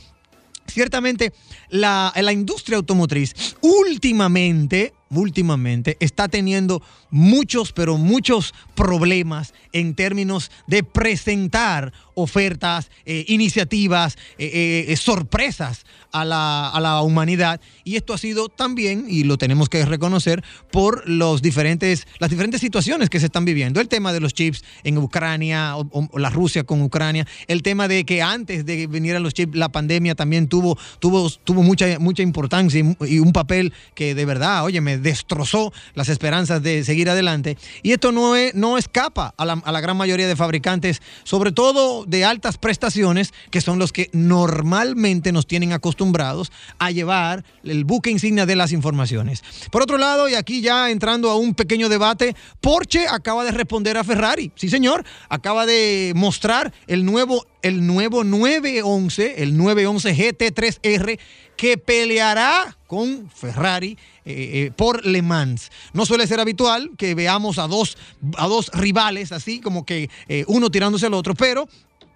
ciertamente la, la industria automotriz últimamente últimamente está teniendo muchos, pero muchos problemas en términos de presentar ofertas, eh, iniciativas, eh, eh, sorpresas a la, a la humanidad. Y esto ha sido también, y lo tenemos que reconocer, por los diferentes, las diferentes situaciones que se están viviendo. El tema de los chips en Ucrania, o, la Rusia con Ucrania, el tema de que antes de que vinieran los chips, la pandemia también tuvo, tuvo, tuvo mucha, mucha importancia y, un papel que de verdad, oye, me destrozó las esperanzas de seguir adelante. Y esto no, no escapa a la, a la gran mayoría de fabricantes, sobre todo de altas prestaciones, que son los que normalmente nos tienen acostumbrados a llevar el buque insignia de las informaciones. Por otro lado, y aquí ya entrando a un pequeño debate, Porsche acaba de responder a Ferrari. Sí, señor, acaba de mostrar el nuevo, el nuevo 911, el 911 GT3R, que peleará con Ferrari eh, eh, por Le Mans. No suele ser habitual que veamos a dos, a dos rivales así, como que eh, uno tirándose al otro, pero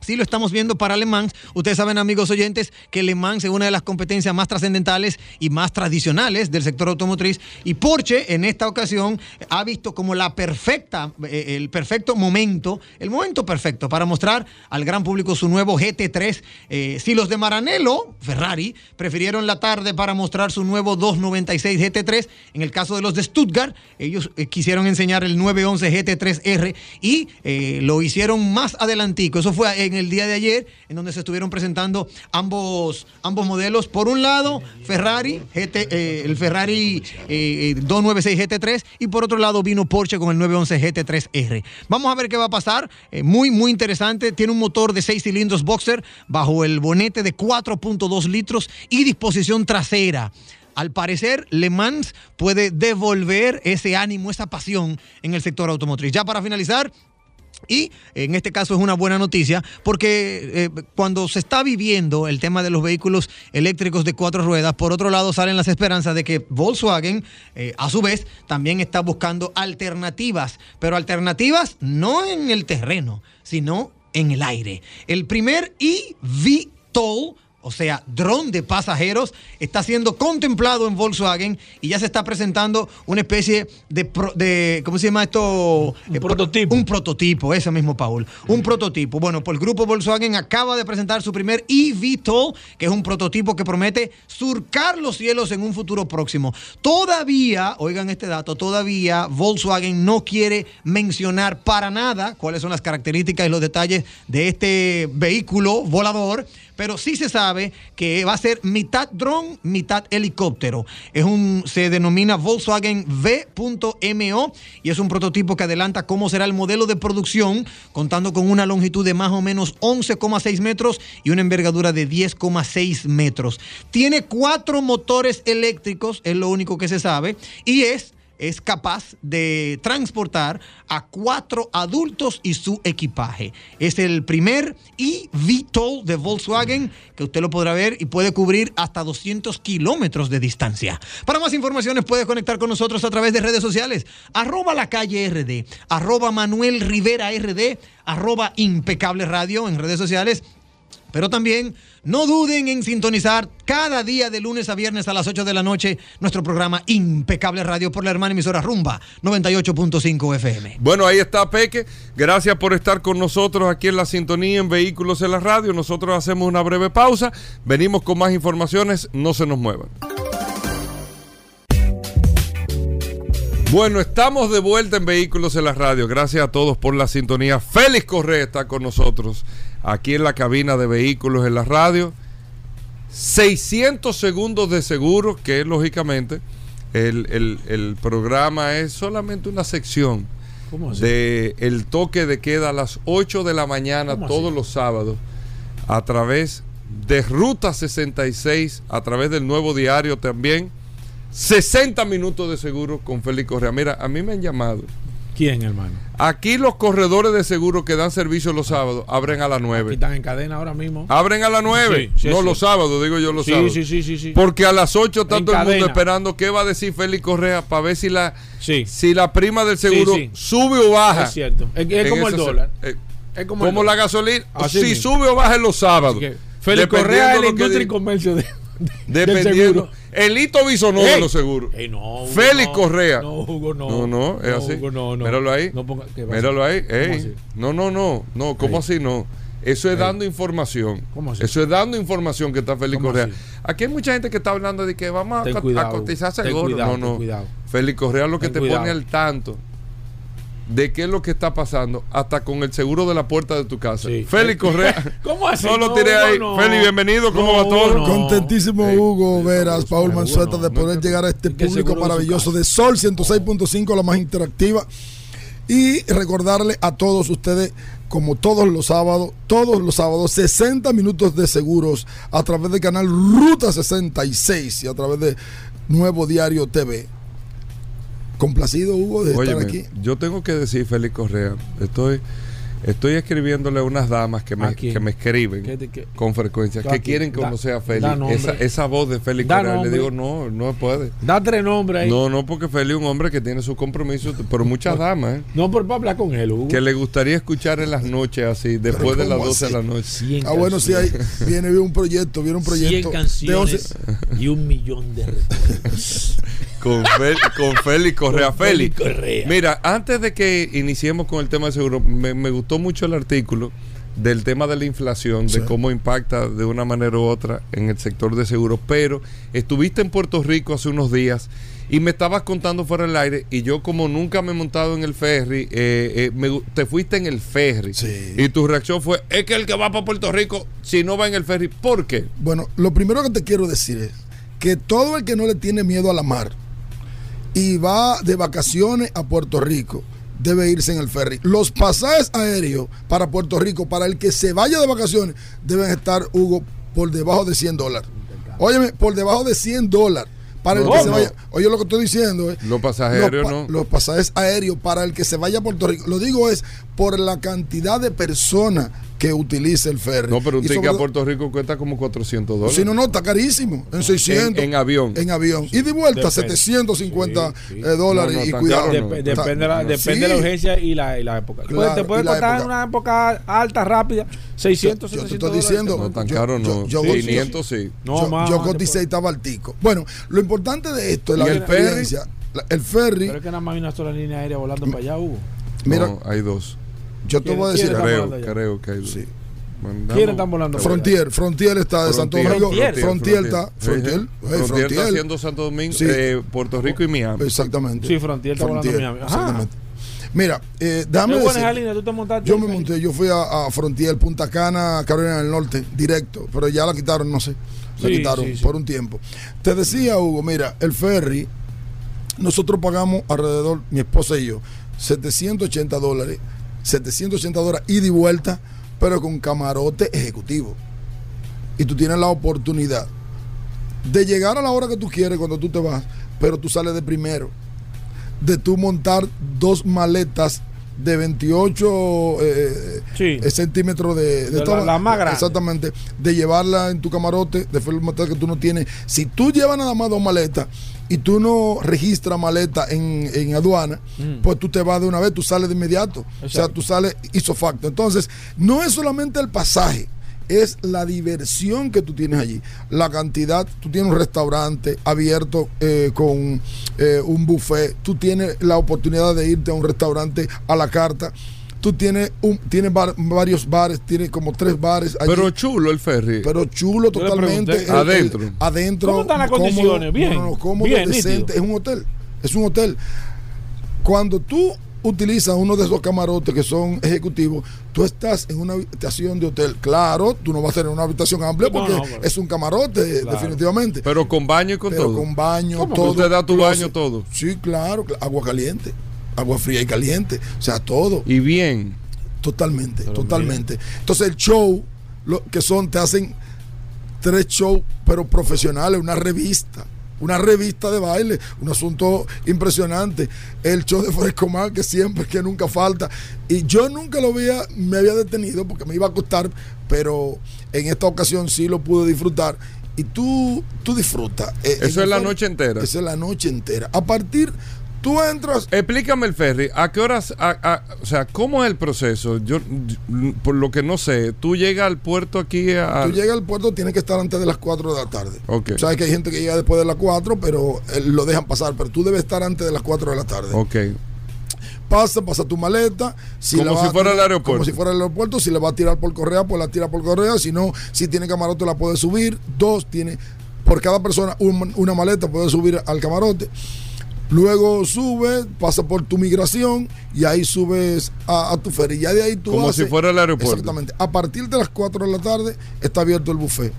Sí lo estamos viendo para Le Mans. Ustedes saben, amigos oyentes, que Le Mans es una de las competencias más trascendentales y más tradicionales del sector automotriz. Y Porsche, en esta ocasión, ha visto como la perfecta, eh, el perfecto momento, el momento perfecto para mostrar al gran público su nuevo GT3. Eh, si los de Maranello, Ferrari, prefirieron la tarde para mostrar su nuevo 296 GT3, en el caso de los de Stuttgart, ellos eh, quisieron enseñar el 911 GT3R y lo hicieron más adelantico. Eso fue en el día de ayer, en donde se estuvieron presentando ambos, ambos modelos. Por un lado, Ferrari, GT, eh, el Ferrari eh, 296 GT3, y por otro lado vino Porsche con el 911 GT3R. Vamos a ver qué va a pasar. Eh, muy, muy interesante. Tiene un motor de 6 cilindros boxer bajo el bonete de 4.2 litros y disposición trasera. Al parecer, Le Mans puede devolver ese ánimo, esa pasión en el sector automotriz. Ya para finalizar, y en este caso es una buena noticia porque eh, cuando se está viviendo el tema de los vehículos eléctricos de cuatro ruedas, por otro lado salen las esperanzas de que Volkswagen, eh, a su vez, también está buscando alternativas, pero alternativas no en el terreno, sino en el aire. El primer eVTOL o sea, dron de pasajeros, está siendo contemplado en Volkswagen y ya se está presentando una especie de, pro- de ¿cómo se llama esto? Un prototipo. Un prototipo, ese mismo, Paul. Un prototipo. Bueno, pues el grupo Volkswagen acaba de presentar su primer eVTOL, que es un prototipo que promete surcar los cielos en un futuro próximo. Todavía, oigan este dato, todavía Volkswagen no quiere mencionar para nada cuáles son las características y los detalles de este vehículo volador pero sí se sabe que va a ser mitad dron, mitad helicóptero. Es un, se denomina Volkswagen V.MO y es un prototipo que adelanta cómo será el modelo de producción, contando con una longitud de más o menos 11,6 metros y una envergadura de 10,6 metros. Tiene cuatro motores eléctricos, es lo único que se sabe, y es es capaz de transportar a cuatro adultos y su equipaje. Es el primer eVTOL de Volkswagen que usted lo podrá ver y puede cubrir hasta 200 kilómetros de distancia. Para más informaciones puede conectar con nosotros a través de redes sociales. Arroba la calle RD, arroba Manuel Rivera RD, arroba impecable radio en redes sociales. Pero también no duden en sintonizar cada día de lunes a viernes a las 8 de la noche nuestro programa Impecable Radio por la hermana emisora Rumba 98.5 FM. Bueno, ahí está Peque. Gracias por estar con nosotros aquí en la sintonía en Vehículos en la Radio. Nosotros hacemos una breve pausa. Venimos con más informaciones. No se nos muevan. Bueno, estamos de vuelta en Vehículos en la Radio. Gracias a todos por la sintonía. Félix Correa está con nosotros aquí en la cabina de Vehículos en la Radio. 600 segundos de seguro, que lógicamente el, el- el programa es solamente una sección de el toque de queda a las 8 de la mañana ¿Cómo todos así? los sábados a través de Ruta 66, a través del nuevo diario también. 60 minutos de seguro con Félix Correa. Mira, a mí me han llamado. ¿Quién, hermano? Aquí los corredores de seguro que dan servicio los sábados abren a las Aquí 9. están en cadena ahora mismo. Abren a las 9. Sí, sí, no sí. los sábados, digo yo los sábados. sí, sí, sí, sí. Porque a las 8 está En todo el mundo esperando qué va a decir Félix Correa para ver si la, Sí. si la prima del seguro sube o baja. Es cierto. Es, como el dólar. eh, Es como como, el la dólar. gasolina. Así si mismo. sube o baja en los sábados. Félix Correa es la industria y comercio de, Dependiendo. Elito Bisonó de los seguros. Ey, no, Hugo, Félix no. Correa. No, Hugo, no. No, no, es No, así. Hugo, no, no. Míralo ahí. No ponga-. Míralo ahí. ¿Cómo Ey. así? No, no, no. No, ¿cómo Ey. así no? Eso es Ey. dando información. ¿Cómo así? Eso es dando información que está Félix ¿Cómo Correa. así? Aquí hay mucha gente que está hablando de que vamos a, Ten co- cuidado, a cotizar seguro. cuidado, no, no. Félix Correa lo que Ten te cuidado. pone al tanto de qué es lo que está pasando, hasta con el seguro de la puerta de tu casa. Sí. Félix Correa. ¿Cómo así? No lo No, tiré no, ahí. no. Félix, bienvenido. ¿Cómo No, va todo? no. Contentísimo Hugo Veras, Hugo, Paul Manzueta de poder no, llegar a este público de maravilloso casa. de Sol 106.5, la más interactiva. Y recordarle a todos ustedes, como todos los sábados, todos los sábados, 60 minutos de seguros a través del canal Ruta 66 y a través de Nuevo Diario TV. Complacido, Hugo, de Óyeme, estar aquí. yo tengo que decir, Félix Correa, estoy, estoy escribiéndole a unas damas que me, que me escriben ¿Qué te- qué? con frecuencia, ¿A que quieren Da- a da Félix. nombre. Esa, esa voz de Félix Da Correa, le digo, no, no puede. Da tres nombres ahí. No, no, porque Félix es un hombre que tiene su compromiso, pero muchas damas, ¿eh? No, por para hablar con él, Hugo. que le gustaría escuchar en las noches así, después de las ¿cómo 12 de la noche. 100 Ah, bueno, sí, hay, viene, viene un proyecto, viene un 100 proyecto de canciones 11 y un millón de recuerdos. Con, Fel- con Félix Correa. Félix Correa. mira, antes de que iniciemos con el tema de seguro, me, me gustó mucho el artículo del tema de la inflación, Sí. de cómo impacta de una manera u otra en el sector de seguros, pero estuviste en Puerto Rico hace unos días y me estabas contando fuera del aire y yo como nunca me he montado en el ferry, eh, eh, me te fuiste en el ferry Sí. y tu reacción fue, es que el que va para Puerto Rico, si no va en el ferry, ¿por qué? Bueno, lo primero que te quiero decir es que todo el que no le tiene miedo a la mar y va de vacaciones a Puerto Rico debe irse en el ferry. Los pasajes aéreos para Puerto Rico, para el que se vaya de vacaciones, deben estar, Hugo, por debajo de 100 dólares. Óyeme, por debajo de 100 dólares. Para el No, que se vaya. Oye, lo que estoy diciendo es. Los pasajes aéreos pa- no. Los pasajes aéreos para el que se vaya a Puerto Rico. Lo digo es por la cantidad de personas que utiliza el ferry. No, pero un ticket a Puerto Rico cuesta como 400 dólares. si no, no, está carísimo. En 600. En- en avión. En avión. y de vuelta, Depende. 750 Sí, sí. eh, dólares. No, no, y cuidado. caro no. Dep- depende, la, no. depende de la Sí. urgencia y la, y la época. Claro, te puede costar época. en una época alta, rápida, 600, Yo- yo te 700 estoy dólares. diciendo, No, tan caro yo- no. yo- Sí, yo- 500 sí. No, yo, más, yo coticé puede- y estaba altico. Bueno, lo importante de esto es la ¿Y el ferry? experiencia. La- El ferry, Pero es que nada más hay una sola línea aérea volando para allá, Hugo. mira, No, hay dos. Yo te ¿quién- voy a decir Creo, creo que. Sí. Mandamos- ¿Quiénes están volando? Frontier, Frontier está de Santo Domingo. Frontier. Frontier, está. Frontier, Frontier está haciendo Santo Domingo, Sí. eh, Puerto Rico y Miami. Exactamente. Sí, Frontier está volando Miami. Ajá. Exactamente. Mira, eh, déjame decir. tú te montaste. Yo ahí, me monté, yo fui a, a Frontier, Punta Cana, Carolina del Norte, directo, pero ya la quitaron, no sé. La Sí, quitaron sí, sí. por un tiempo. Te decía, Hugo, mira, el ferry, nosotros pagamos alrededor, mi esposa y yo, 780 dólares, 780 dólares ida y vuelta, pero con camarote ejecutivo. Y tú tienes la oportunidad de llegar a la hora que tú quieres cuando tú te vas, pero tú sales de primero. De tú montar dos maletas de 28 eh, Sí. centímetros de, De la-. Exactamente. De llevarla en tu camarote, de forma que tú no tienes. Si tú llevas nada más dos maletas y tú no registras maleta en, en aduana, Mm. pues tú te vas de una vez, tú sales de inmediato. O sea, tú sales hizo facto. Entonces, no es solamente el pasaje. Es la diversión que tú tienes allí. La cantidad, tú tienes un restaurante abierto eh, con eh, un buffet. Tú tienes la oportunidad de irte a un restaurante a la carta. Tú tienes, un, tienes bar- varios bares, tienes como tres bares allí. Pero chulo el ferry. Pero chulo Yo totalmente. pregunté. El- el- Adentro. adentro. ¿Cómo están las cómodo, condiciones? Bien, No, no, no, cómodo, bien, decente. Es un hotel. Es un hotel. Cuando tú utilizas uno de esos camarotes que son ejecutivos, tú estás en una habitación de hotel. Claro, tú no vas a tener una habitación amplia porque no, pero- es un camarote, Claro. definitivamente. pero con baño y con Pero todo. con baño, ¿Cómo? todo. Usted da tu baño todo. Sí, claro. cl- Agua caliente, agua fría y caliente. O sea, todo. Y bien. Totalmente, totalmente. Entonces el show, lo que son, te hacen tres shows, pero profesionales, una revista. Una revista de baile, un asunto impresionante. El show de Fresco Mar, que siempre, que nunca falta. Y yo nunca lo había, me había detenido porque me iba a costar, pero en esta ocasión sí lo pude disfrutar. Y tú, tú disfrutas. Eh, Eso es la noche entera. Eso es la noche entera. A partir, Tú entras. Explícame el ferry. ¿A qué horas? a- a- o sea, ¿cómo es el proceso? Yo, por lo que no sé, tú llegas al puerto aquí a. Tú llegas al puerto, tienes que estar antes de las 4 de la tarde. Ok. Sabes que hay gente que llega después de las 4, pero eh, lo dejan pasar. Pero tú debes estar antes de las 4 de la tarde. Ok. Pasa, pasa tu maleta. Como la si fuera el aeropuerto. Como si fuera el aeropuerto. Si le va a tirar por correa, pues la tira por correa. Si no, si tiene camarote, la puede subir. Dos, tiene. Por cada persona, un- una maleta puede subir al camarote. Luego sube, pasa por tu migración y ahí subes a, a tu ferry. Ya de ahí tú Como haces- si fuera el aeropuerto. Exactamente. A partir de las 4 de la tarde está abierto el buffet.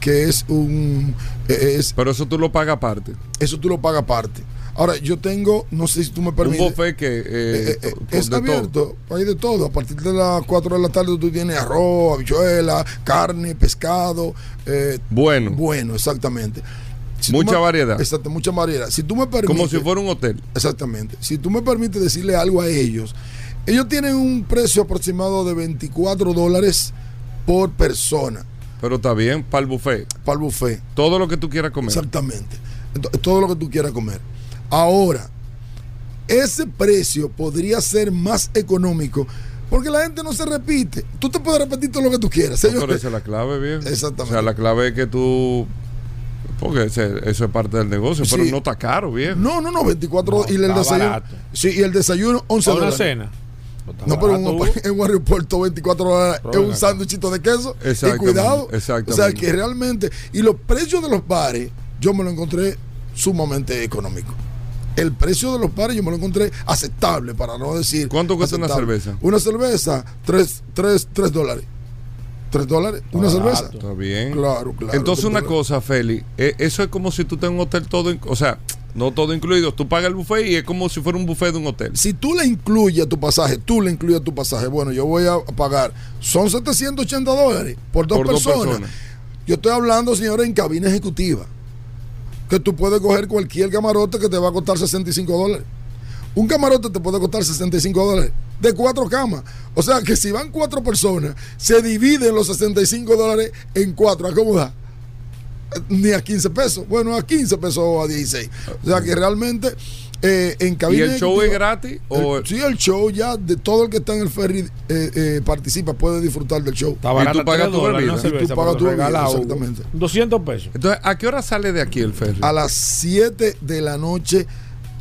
Que es un. eh, Es, Pero eso tú lo pagas aparte. eso tú lo pagas aparte. Ahora, yo tengo, no sé si tú me permites. Un buffet que. eh, Eh, eh, es todo. abierto, hay de todo. A partir de las 4 de la tarde tú tienes arroz, habichuela, carne, pescado. eh, Bueno. Bueno, exactamente. Si Mucha me- variedad. Exacto, mucha variedad. Si tú me permites. Como si fuera un hotel. Exactamente. Si tú me permites decirle algo a ellos, ellos tienen un precio aproximado de 24 dólares por persona Pero está bien, para el buffet. para el buffet. Todo lo que tú quieras comer. Exactamente. Ento- todo lo que tú quieras comer. Ahora, ese precio podría ser más económico porque la gente no se repite. Tú te puedes repetir todo lo que tú quieras. No, pero esa es la clave, bien. Exactamente. O sea, la clave es que tú. Porque ese- eso es parte del negocio, pero no está caro, bien. No, no, no, 24 No, y el desayuno. barato. Sí, y el desayuno 11 ¿Para una dólares. cena? No, pero en barato, un, en un aeropuerto 24 dólares Pero es un sándwichito de queso. Y cuidado. exactamente. O sea, que realmente. Y los precios de los bares, yo me lo encontré sumamente económico. El precio de los bares yo me lo encontré aceptable, para no decir. ¿Cuánto cuesta una cerveza? Una cerveza, 3 tres, tres dólares. 3 dólares, una cerveza. Está bien. Claro, claro. Entonces, una cosa, Feli, eh, eso es como si tú tengas un hotel todo, o sea, no todo incluido. Tú pagas el buffet y es como si fuera un buffet de un hotel. Si tú le incluyes a tu pasaje, tú le incluyes a tu pasaje, bueno, yo voy a pagar, son 780 dólares por dos, Por dos personas. personas. Yo estoy hablando, señores, en cabina ejecutiva, que tú puedes coger cualquier camarote que te va a costar 65 dólares. Un camarote te puede costar 65 dólares de cuatro camas. O sea que si van cuatro personas, se dividen los 65 dólares en cuatro. ¿A cómo da? Ni a 15 pesos. Bueno, a 15 pesos o a 16. O sea que realmente eh, en ¿Y cabina el show es gratis? O, el- sí, el show ya de todo el que está en el ferry eh, eh, participa, puede disfrutar del show. Está barata, tú pagas tu bebida. una Y tú pagas tu bebida, regalado, exactamente. 200 pesos. Entonces, ¿a qué hora sale de aquí el ferry? A las 7 de la noche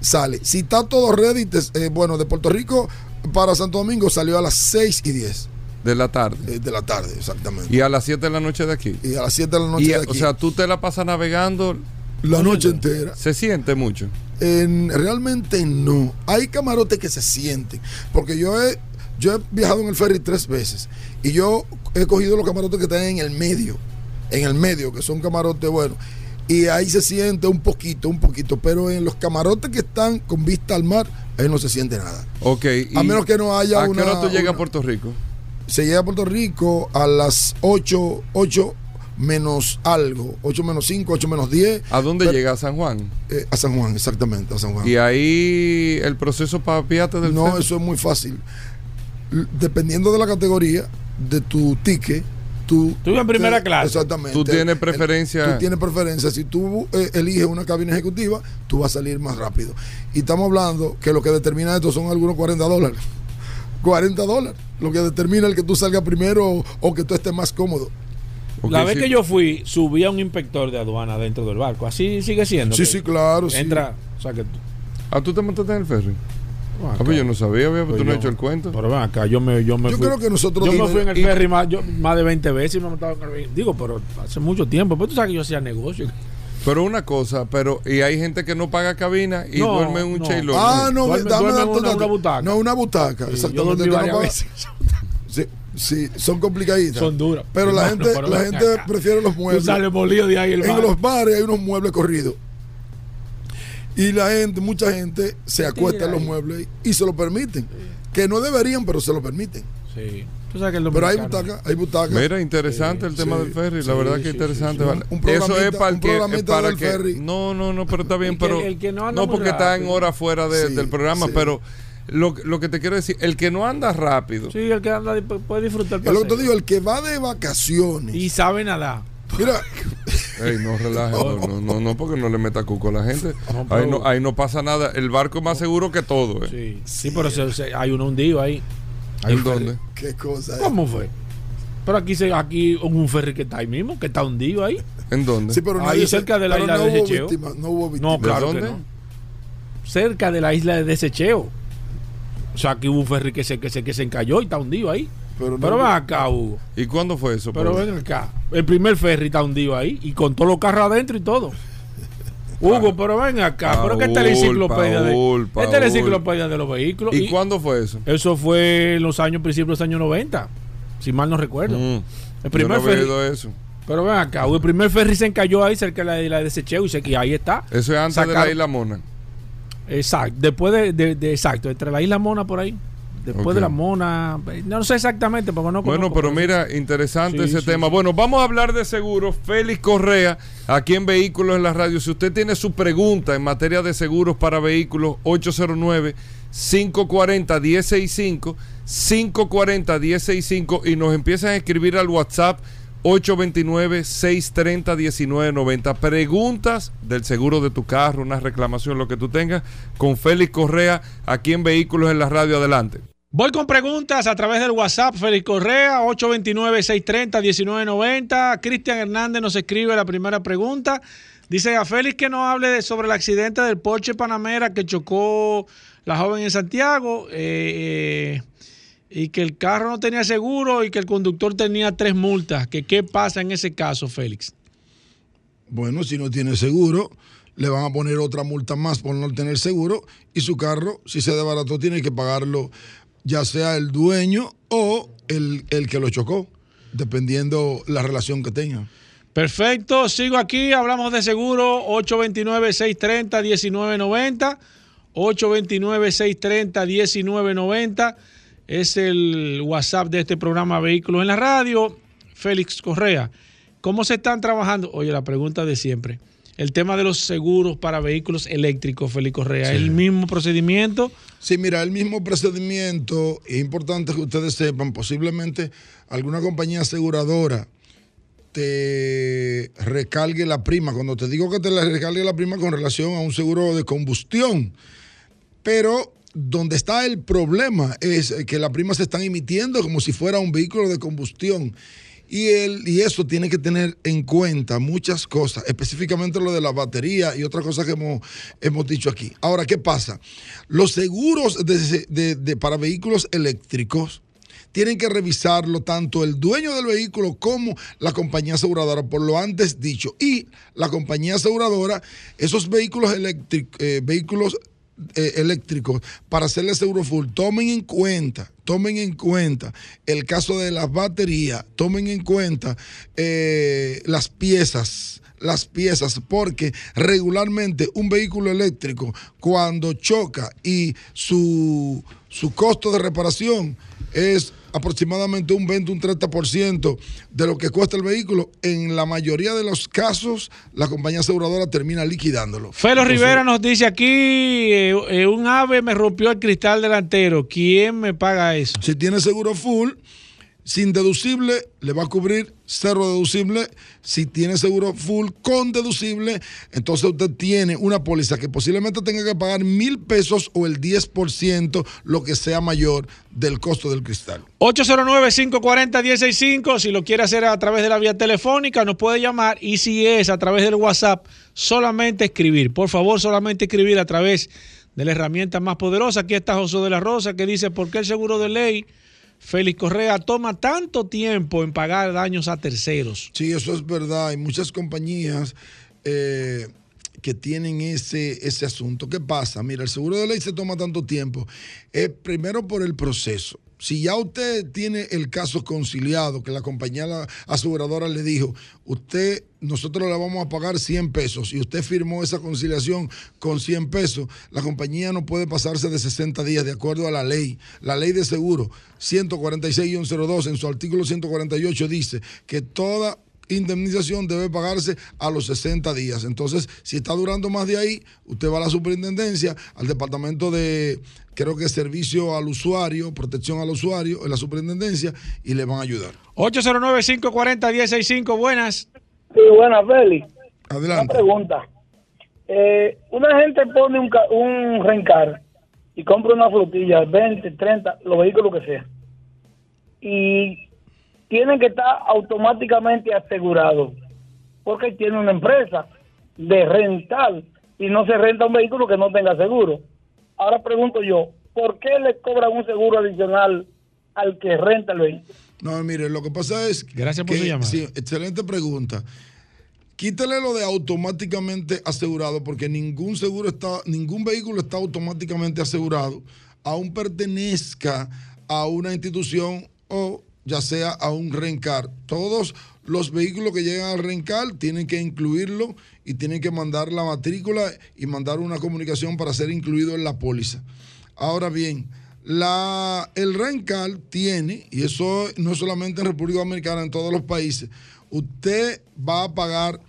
sale. Si está todo ready, te- eh, bueno, de Puerto Rico para Santo Domingo salió a las 6 y 10 De la tarde. eh, de la tarde, exactamente. Y a las 7 de la noche de aquí. Y a las 7 de la noche Y, de o aquí, sea, tú te la pasas navegando, la noche entera. se siente mucho. En- realmente no. Hay camarotes que se sienten. Porque yo he, yo he viajado en el ferry tres veces. Y yo he cogido los camarotes que están en el medio. En el medio, que son camarotes buenos. Y ahí se siente un poquito, un poquito. Pero en los camarotes que están con vista al mar, ahí no se siente nada. Ok. A menos que no haya ¿A una- qué hora tú llegas a Puerto Rico? Se llega a Puerto Rico a las 8, 8 menos algo. 8 menos 5, 8 menos 10. ¿A dónde Pero- llega? ¿A San Juan? Eh, a San Juan, exactamente, a San Juan. Y ahí el proceso para piate del No, eso es muy fácil. Dependiendo de la categoría de tu ticket, tú. Tú en primera te- clase. Exactamente. Tú tienes preferencia. Tú tienes preferencia. Si tú eh, eliges una cabina ejecutiva, tú vas a salir más rápido. Y estamos hablando que lo que determina esto son algunos 40 dólares. 40 dólares. Lo que determina el que tú salgas primero o, o que tú estés más cómodo. La vez sí. que yo fui, subía un inspector de aduana dentro del barco. Así sigue siendo. Sí, sí, claro. sí. Entra, o sea que tú- Ah, tú te montaste en el ferry. Ah, Ah, pues yo no sabía, viejo, Pues tú no has yo- hecho el cuento. Pero ven acá, yo me, yo me Yo fui. creo que nosotros Yo me fui en el y- ferry más, yo- más de 20 veces y me he montado en el ferry. Digo, pero hace mucho tiempo. Pero tú sabes que yo hacía negocio. Pero una cosa, pero y hay gente que no paga cabina y No, duerme en un no. Ah, no, Duerme- dame duerme una- dato. una butaca. No, una butaca. Sí, exactamente. yo dormí no veces. Sí, sí, son complicaditas. Son duras. Pero la gente, pero la gente prefiere los Tú muebles. sales molido de ahí el en bar. los bares hay unos muebles corridos. Y la gente, mucha gente se acuesta en los ahí. muebles y se lo permiten. Que no deberían, pero se lo permiten. Sí. Tú sabes que el Pero hay dominicano- butaca, hay butaca. Mira, interesante el tema sí, del ferry, sí, la verdad que interesante. sí, sí. vale. Un Eso es para el un que, programita para del que ferry. no, no, no, pero está bien, El que- pero el que no anda no muy porque está en rápido. horas fuera de- Sí, del programa, sí. pero lo, lo que te quiero decir, el que no anda rápido, Sí, el que anda puede disfrutar el Es lo que te paseo. digo, el que va de vacaciones. Y sabe nadar. Mira, Ey, no relaje, no, no, no, no, porque no le meta cuco a la gente. No, pero- ahí, no, ahí no pasa nada. El barco es más seguro que todo. ¿eh? Sí, sí pero se- se- hay uno hundido ahí. Hay ¿En un dónde? Qué cosa. ¿Cómo fue? Pero aquí se, aquí un ferry que está ahí mismo, que está hundido ahí. ¿En dónde? Sí, pero Ahí cerca de la isla no de víctimas, no hubo No, víctimas. claro dónde? que no. Cerca de la isla de Desecheo. O sea, aquí hubo un ferry que se, que se, que se encalló y está hundido ahí. Pero no Pero ven acá, Hugo. ¿Y cuándo fue eso? Pero Pablo? ven acá. El primer ferry está hundido ahí y con todos los carros adentro y todo. Hugo, pero ven acá. pero que esta es la Paul, enciclopedia de. Esta es la enciclopedia de los vehículos. ¿Y cuándo fue eso? Eso fue en los años, principios de los años 90. Si mal no recuerdo. Mm. El primer Yo no había ferry. eso. Pero ven acá, el primer ferry se encalló ahí cerca de la isla de Desecheo y, ahí está. Eso es antes de la Isla Mona. Exacto, después de, de- de- exacto, entre la isla Mona por ahí. Después de la Mona, no sé exactamente, porque no Bueno, pero mira, interesante Sí, ese sí, tema. sí. Bueno, vamos a hablar de seguros. Félix Correa, aquí en Vehículos en la Radio. Si usted tiene su pregunta en materia de seguros para vehículos, 809-540-1065, 540-1065 y nos empiezan a escribir al WhatsApp 829-630-1990. Preguntas del seguro de tu carro, una reclamación, lo que tú tengas, con Félix Correa, aquí en Vehículos en la Radio. Adelante. Voy con preguntas a través del WhatsApp, Félix Correa, 829-630-1990. Cristian Hernández nos escribe la primera pregunta. Dice a Félix que nos hable sobre el accidente del Porsche Panamera que chocó la joven en Santiago eh, eh, y que el carro no tenía seguro y que el conductor tenía tres multas. Que, ¿Qué pasa en ese caso, Félix? Bueno, si no tiene seguro, le van a poner otra multa más por no tener seguro y su carro, si se desbarató, tiene que pagarlo ya sea el dueño o el, el que lo chocó, dependiendo la relación que tenga. Perfecto, sigo aquí, hablamos de seguro, 829-630-1990, 829-630-1990, es el WhatsApp de este programa Vehículos en la Radio. Félix Correa, ¿cómo se están trabajando? Oye, la pregunta de siempre, el tema de los seguros para vehículos eléctricos, Félix Correa, ¿es el mismo procedimiento? Sí, mira, el mismo procedimiento, es importante que ustedes sepan, posiblemente alguna compañía aseguradora te recargue la prima. Cuando te digo que te la recargue la prima con relación a un seguro de combustión, pero donde está el problema es que la prima se están emitiendo como si fuera un vehículo de combustión. Y, el, y eso tiene que tener en cuenta muchas cosas, específicamente lo de la batería y otras cosas que hemos, hemos dicho aquí. Ahora, ¿qué pasa? Los seguros de- de- para vehículos eléctricos tienen que revisarlo tanto el dueño del vehículo como la compañía aseguradora, por lo antes dicho. Y la compañía aseguradora, esos vehículos eléctricos, vehículos eh, eléctricos, para hacerle seguro full, tomen en cuenta, tomen en cuenta el caso de las baterías, tomen en cuenta eh, las piezas las piezas porque regularmente un vehículo eléctrico cuando choca y su, su costo de reparación es aproximadamente un 20, un 30% de lo que cuesta el vehículo, en la mayoría de los casos la compañía aseguradora termina liquidándolo. Felo Entonces, Rivera nos dice aquí, eh, eh, un ave me rompió el cristal delantero, ¿quién me paga eso? Si tiene seguro full, sin deducible, le va a cubrir cero deducible. Si tiene seguro full con deducible, entonces usted tiene una póliza que posiblemente tenga que pagar mil pesos o el 10%, lo que sea mayor del costo del cristal. 809-540-165, si lo quiere hacer a través de la vía telefónica, nos puede llamar y si es a través del WhatsApp, solamente escribir. Por favor, solamente escribir a través de la herramienta más poderosa. Aquí está José de la Rosa que dice, ¿por qué el seguro de ley, Félix Correa, toma tanto tiempo en pagar daños a terceros? Sí, eso es verdad. Hay muchas compañías eh, que tienen ese, ese asunto. ¿Qué pasa? Mira, el seguro de ley se toma tanto tiempo. Eh, primero por el proceso. Si ya usted tiene el caso conciliado, que la compañía aseguradora le dijo, usted, nosotros le vamos a pagar 100 pesos y usted firmó esa conciliación con 100 pesos, la compañía no puede pasarse de 60 días de acuerdo a la ley. La ley de seguro 146-02 en su artículo 148 dice que toda indemnización debe pagarse a los 60 días. Entonces, si está durando más de ahí, usted va a la superintendencia, al departamento de, creo que servicio al usuario, protección al usuario, en la superintendencia, y le van a ayudar. 809-540-165, buenas. Sí, buena, Félix. Una Adelante. pregunta. Eh, una gente pone un, ca- un rencar y compra una flotilla, 20, 30, los vehículos que sea. Y tienen que estar automáticamente asegurados. Porque tiene una empresa de rental y no se renta un vehículo que no tenga seguro. Ahora pregunto yo, ¿por qué le cobran un seguro adicional al que renta el vehículo? No, mire, lo que pasa es Gracias por que, su llamada. sí, excelente pregunta. Quítale lo de automáticamente asegurado, porque ningún seguro está, ningún vehículo está automáticamente asegurado, aún pertenezca a una institución o ya sea a un rencar. Todos los vehículos que llegan al rencar tienen que incluirlo y tienen que mandar la matrícula y mandar una comunicación para ser incluido en la póliza. Ahora bien, la, el rencar tiene, y eso no es solamente en República Dominicana, en todos los países, usted va a pagar,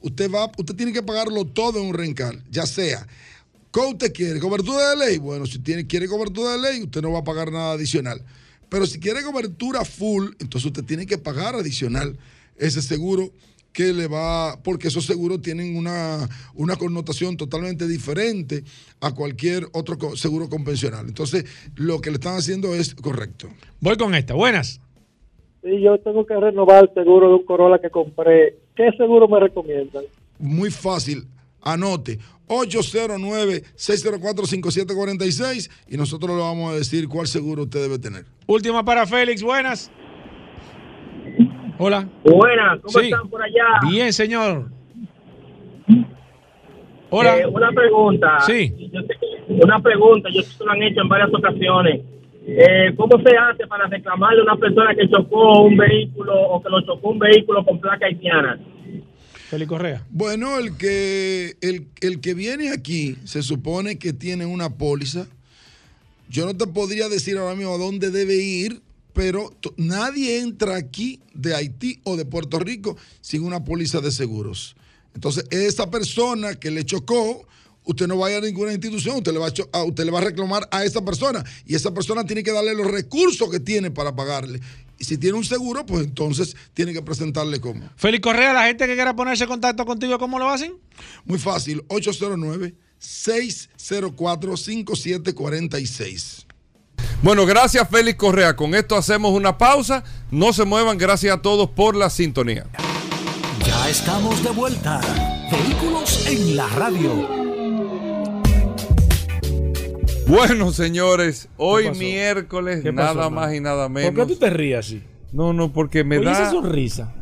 usted va, usted tiene que pagarlo todo en un rencar, ya sea, ¿qué usted quiere? ¿Cobertura de ley? Bueno, si tiene, quiere cobertura de ley, usted no va a pagar nada adicional. Pero si quiere cobertura full, entonces usted tiene que pagar adicional ese seguro que le va, porque esos seguros tienen una, una connotación totalmente diferente a cualquier otro seguro convencional. Entonces, lo que le están haciendo es correcto. Voy con esta. Buenas. Sí, yo tengo que renovar el seguro de un Corolla que compré. ¿Qué seguro me recomiendan? Muy fácil, anote 809-604-5746 y nosotros le vamos a decir cuál seguro usted debe tener. Última para Félix. Buenas. Hola. Buenas, ¿cómo Sí. están por allá? Bien, señor. Hola. Eh, una pregunta. Sí. Yo una pregunta, yo sé que lo han hecho en varias ocasiones. Eh, ¿Cómo se hace para reclamarle a una persona que chocó un vehículo o que lo chocó un vehículo con placa haitiana? Félix Correa. Bueno, el que, el, el que viene aquí se supone que tiene una póliza. Yo no te podría decir ahora mismo a dónde debe ir, pero nadie entra aquí de Haití o de Puerto Rico sin una póliza de seguros. Entonces, esa persona que le chocó, usted no va a ninguna institución, usted le va a- usted le va a reclamar a esa persona y esa persona tiene que darle los recursos que tiene para pagarle. Y si tiene un seguro, pues entonces tiene que presentarle cómo. Félix Correa, la gente que quiera ponerse en contacto contigo, ¿cómo lo hacen? Muy fácil, 809-604-5746. Bueno, gracias Félix Correa. Con esto hacemos una pausa. No se muevan. Gracias a todos por la sintonía. Ya estamos de vuelta. Vehículos en la radio. Bueno, señores, hoy miércoles, ¿Qué pasó, nada más y nada menos. ¿Por qué tú te rías así? No, no, porque me Oye, esa da, sonrisa.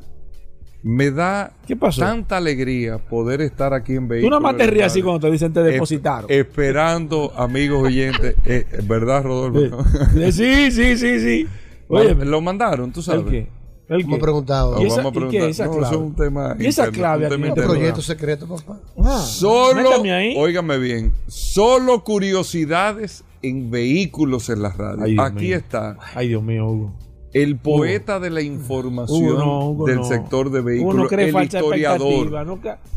me da ¿Qué pasó? tanta alegría poder estar aquí en Tú vehículo. nada más te rías así cuando te dicen te depositaron. Esperando, amigos oyentes. Eh, ¿Verdad, Rodolfo? Eh, sí, sí, sí, sí. Oye, lo mandaron, tú sabes. ¿El qué? ¿El Hemos qué? preguntado. ¿Y esa, Vamos a ¿y qué preguntar. esa No, clave? eso es un tema ¿Y esa interno, clave un tema programa? secreto, papá. Ah, Solo, óigame bien, solo curiosidades en vehículos en la radio. Ay, Dios Aquí mío. está Ay, Dios mío, Hugo. el poeta de la información Hugo, no, Hugo, del no. sector de Hugo vehículos, no cree el falsa historiador,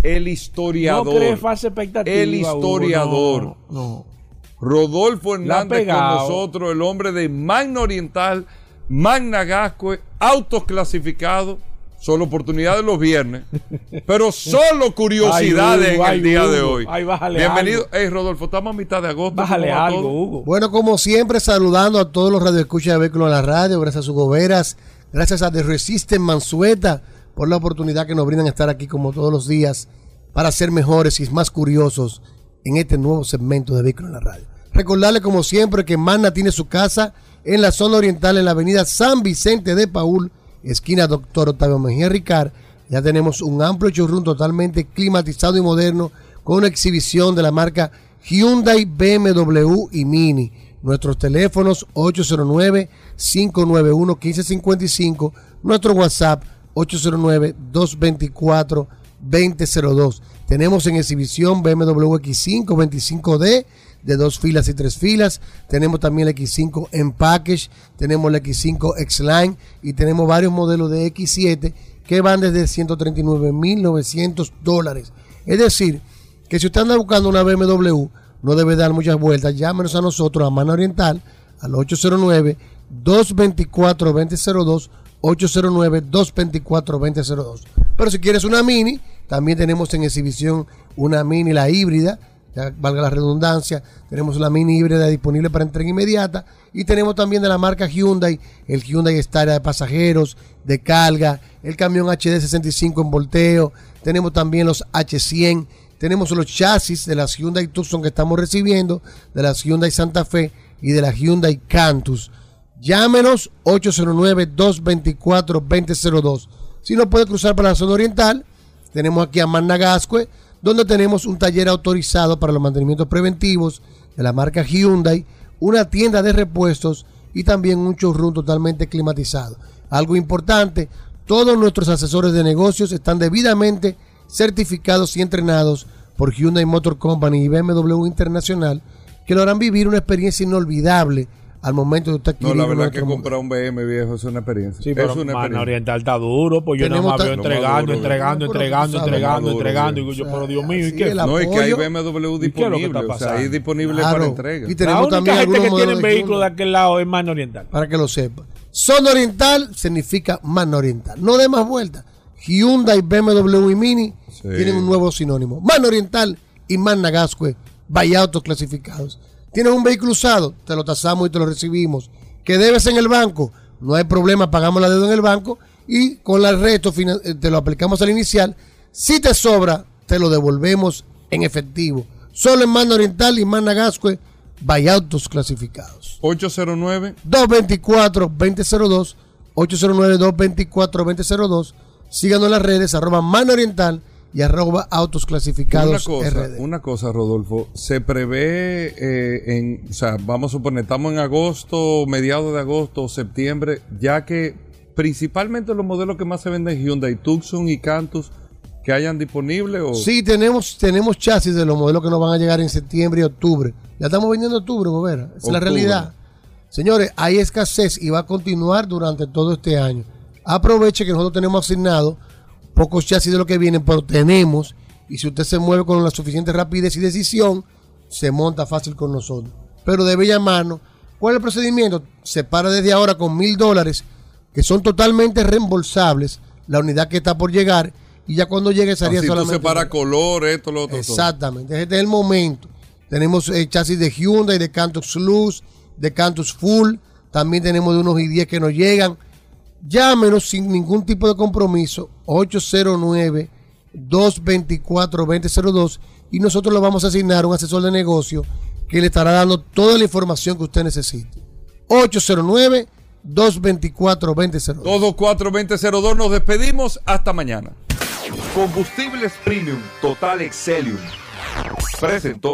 el historiador, no cree falsa expectativa. el historiador. no, no. Rodolfo Hernández con nosotros, el hombre de Magna Oriental, Magna Gascue, autos clasificados, solo oportunidades los viernes, pero solo curiosidades Ay, Hugo, en ay, el día Hugo. de hoy. Ay, bájale Bienvenido. algo. Hey, Rodolfo, estamos a mitad de agosto. Bájale ¿cómo va algo, todo? Hugo. Bueno, como siempre, saludando a todos los radioescuchas de Vehículos en la Radio, gracias a Hugo Veras, gracias a The Resisten Mansueta por la oportunidad que nos brindan estar aquí como todos los días para ser mejores y más curiosos en este nuevo segmento de Vehículos en la Radio. Recordarle como siempre que Magna tiene su casa en la zona oriental en la avenida San Vicente de Paul, esquina Doctor Octavio Mejía Ricard. Ya tenemos un amplio showroom totalmente climatizado y moderno con una exhibición de la marca Hyundai, BMW y Mini. Nuestros teléfonos 809-591-1555, nuestro WhatsApp 809-224-2002. Tenemos en exhibición BMW X5 25D de dos filas y tres filas. Tenemos también el X5 en package, tenemos el X5 X-Line y tenemos varios modelos de X7 que van desde 139.900 dólares. Es decir, que si usted anda buscando una BMW, no debe dar muchas vueltas. Llámenos a nosotros a Mano Oriental al 809-224-2002, 809-224-2002. Pero si quieres una Mini, también tenemos en exhibición una Mini, la híbrida, valga la redundancia, tenemos la Mini híbrida disponible para entrega inmediata y tenemos también de la marca Hyundai, el Hyundai Staria de pasajeros, de carga, el camión HD65 en volteo, tenemos también los H100, tenemos los chasis de las Hyundai Tucson que estamos recibiendo, de las Hyundai Santa Fe y de la Hyundai Cantus. Llámenos 809-224-2002. Si no puede cruzar para la zona oriental, tenemos aquí a Managascue, donde tenemos un taller autorizado para los mantenimientos preventivos de la marca Hyundai, una tienda de repuestos y también un showroom totalmente climatizado. Algo importante, todos nuestros asesores de negocios están debidamente certificados y entrenados por Hyundai Motor Company y BMW Internacional, que lo harán vivir una experiencia inolvidable al momento de usted No, adquirir la uno verdad que comprar un BM viejo es una experiencia. Sí, pero es una Mano experiencia. Oriental está duro, pues yo nada más veo entregando, entregando, entregando, entregando, entregando. Y yo, pero Dios mío, ¿y qué? No, es que hay. BMW ¿Y qué es lo que está disponible. O sea, hay pasando? disponible para entrega. Y La tenemos única también gente que tiene vehículos de aquel lado es Mano Oriental. para que lo sepa. Zona oriental significa mano oriental. No dé más vueltas. Hyundai, BMW y Mini Sí. tienen un nuevo sinónimo. Mano oriental y Man Nagascue, vaya autos clasificados. Tienes un vehículo usado, te lo tasamos y te lo recibimos. Que debes en el banco, no hay problema, pagamos la deuda en el banco y con el resto eh, te lo aplicamos al inicial. Si te sobra, te lo devolvemos en efectivo. Solo en Mano Oriental y Man Nagascue, vaya autos clasificados. 809 224-2002, 809-224-2002. Síganos en las redes, arroba Mano Oriental y arroba Autos Una Clasificados cosa, RD. una cosa, Rodolfo, se prevé eh, en, o sea, vamos a suponer, estamos en agosto, mediados de agosto septiembre, ya que principalmente los modelos que más se venden Hyundai Tucson y Cantus que hayan disponible o Sí, tenemos, tenemos chasis de los modelos que nos van a llegar en septiembre y octubre. Ya estamos vendiendo octubre, Bobera. Esa es la realidad. Señores, hay escasez y va a continuar durante todo este año. Aproveche que nosotros tenemos asignado pocos chasis de lo que vienen, pero tenemos. Y si usted se mueve con la suficiente rapidez y decisión, se monta fácil con nosotros. Pero debe llamarnos. ¿Cuál es el procedimiento? Se para desde ahora con mil dólares, que son totalmente reembolsables, la unidad que está por llegar. Y ya cuando llegue sería así solamente. separa color, esto, lo otro. todo. Exactamente, este es el momento. Tenemos eh, chasis de Hyundai, de Cantus Luz, de Cantus Full. También tenemos de unos i10 que nos llegan. Llámenos sin ningún tipo de compromiso. 809-224-2002. Y nosotros le vamos a asignar un asesor de negocio que le estará dando toda la información que usted necesite. 809-224-2002. 224-2002, nos despedimos, hasta mañana. Combustibles Premium Total Excelium. Presentó.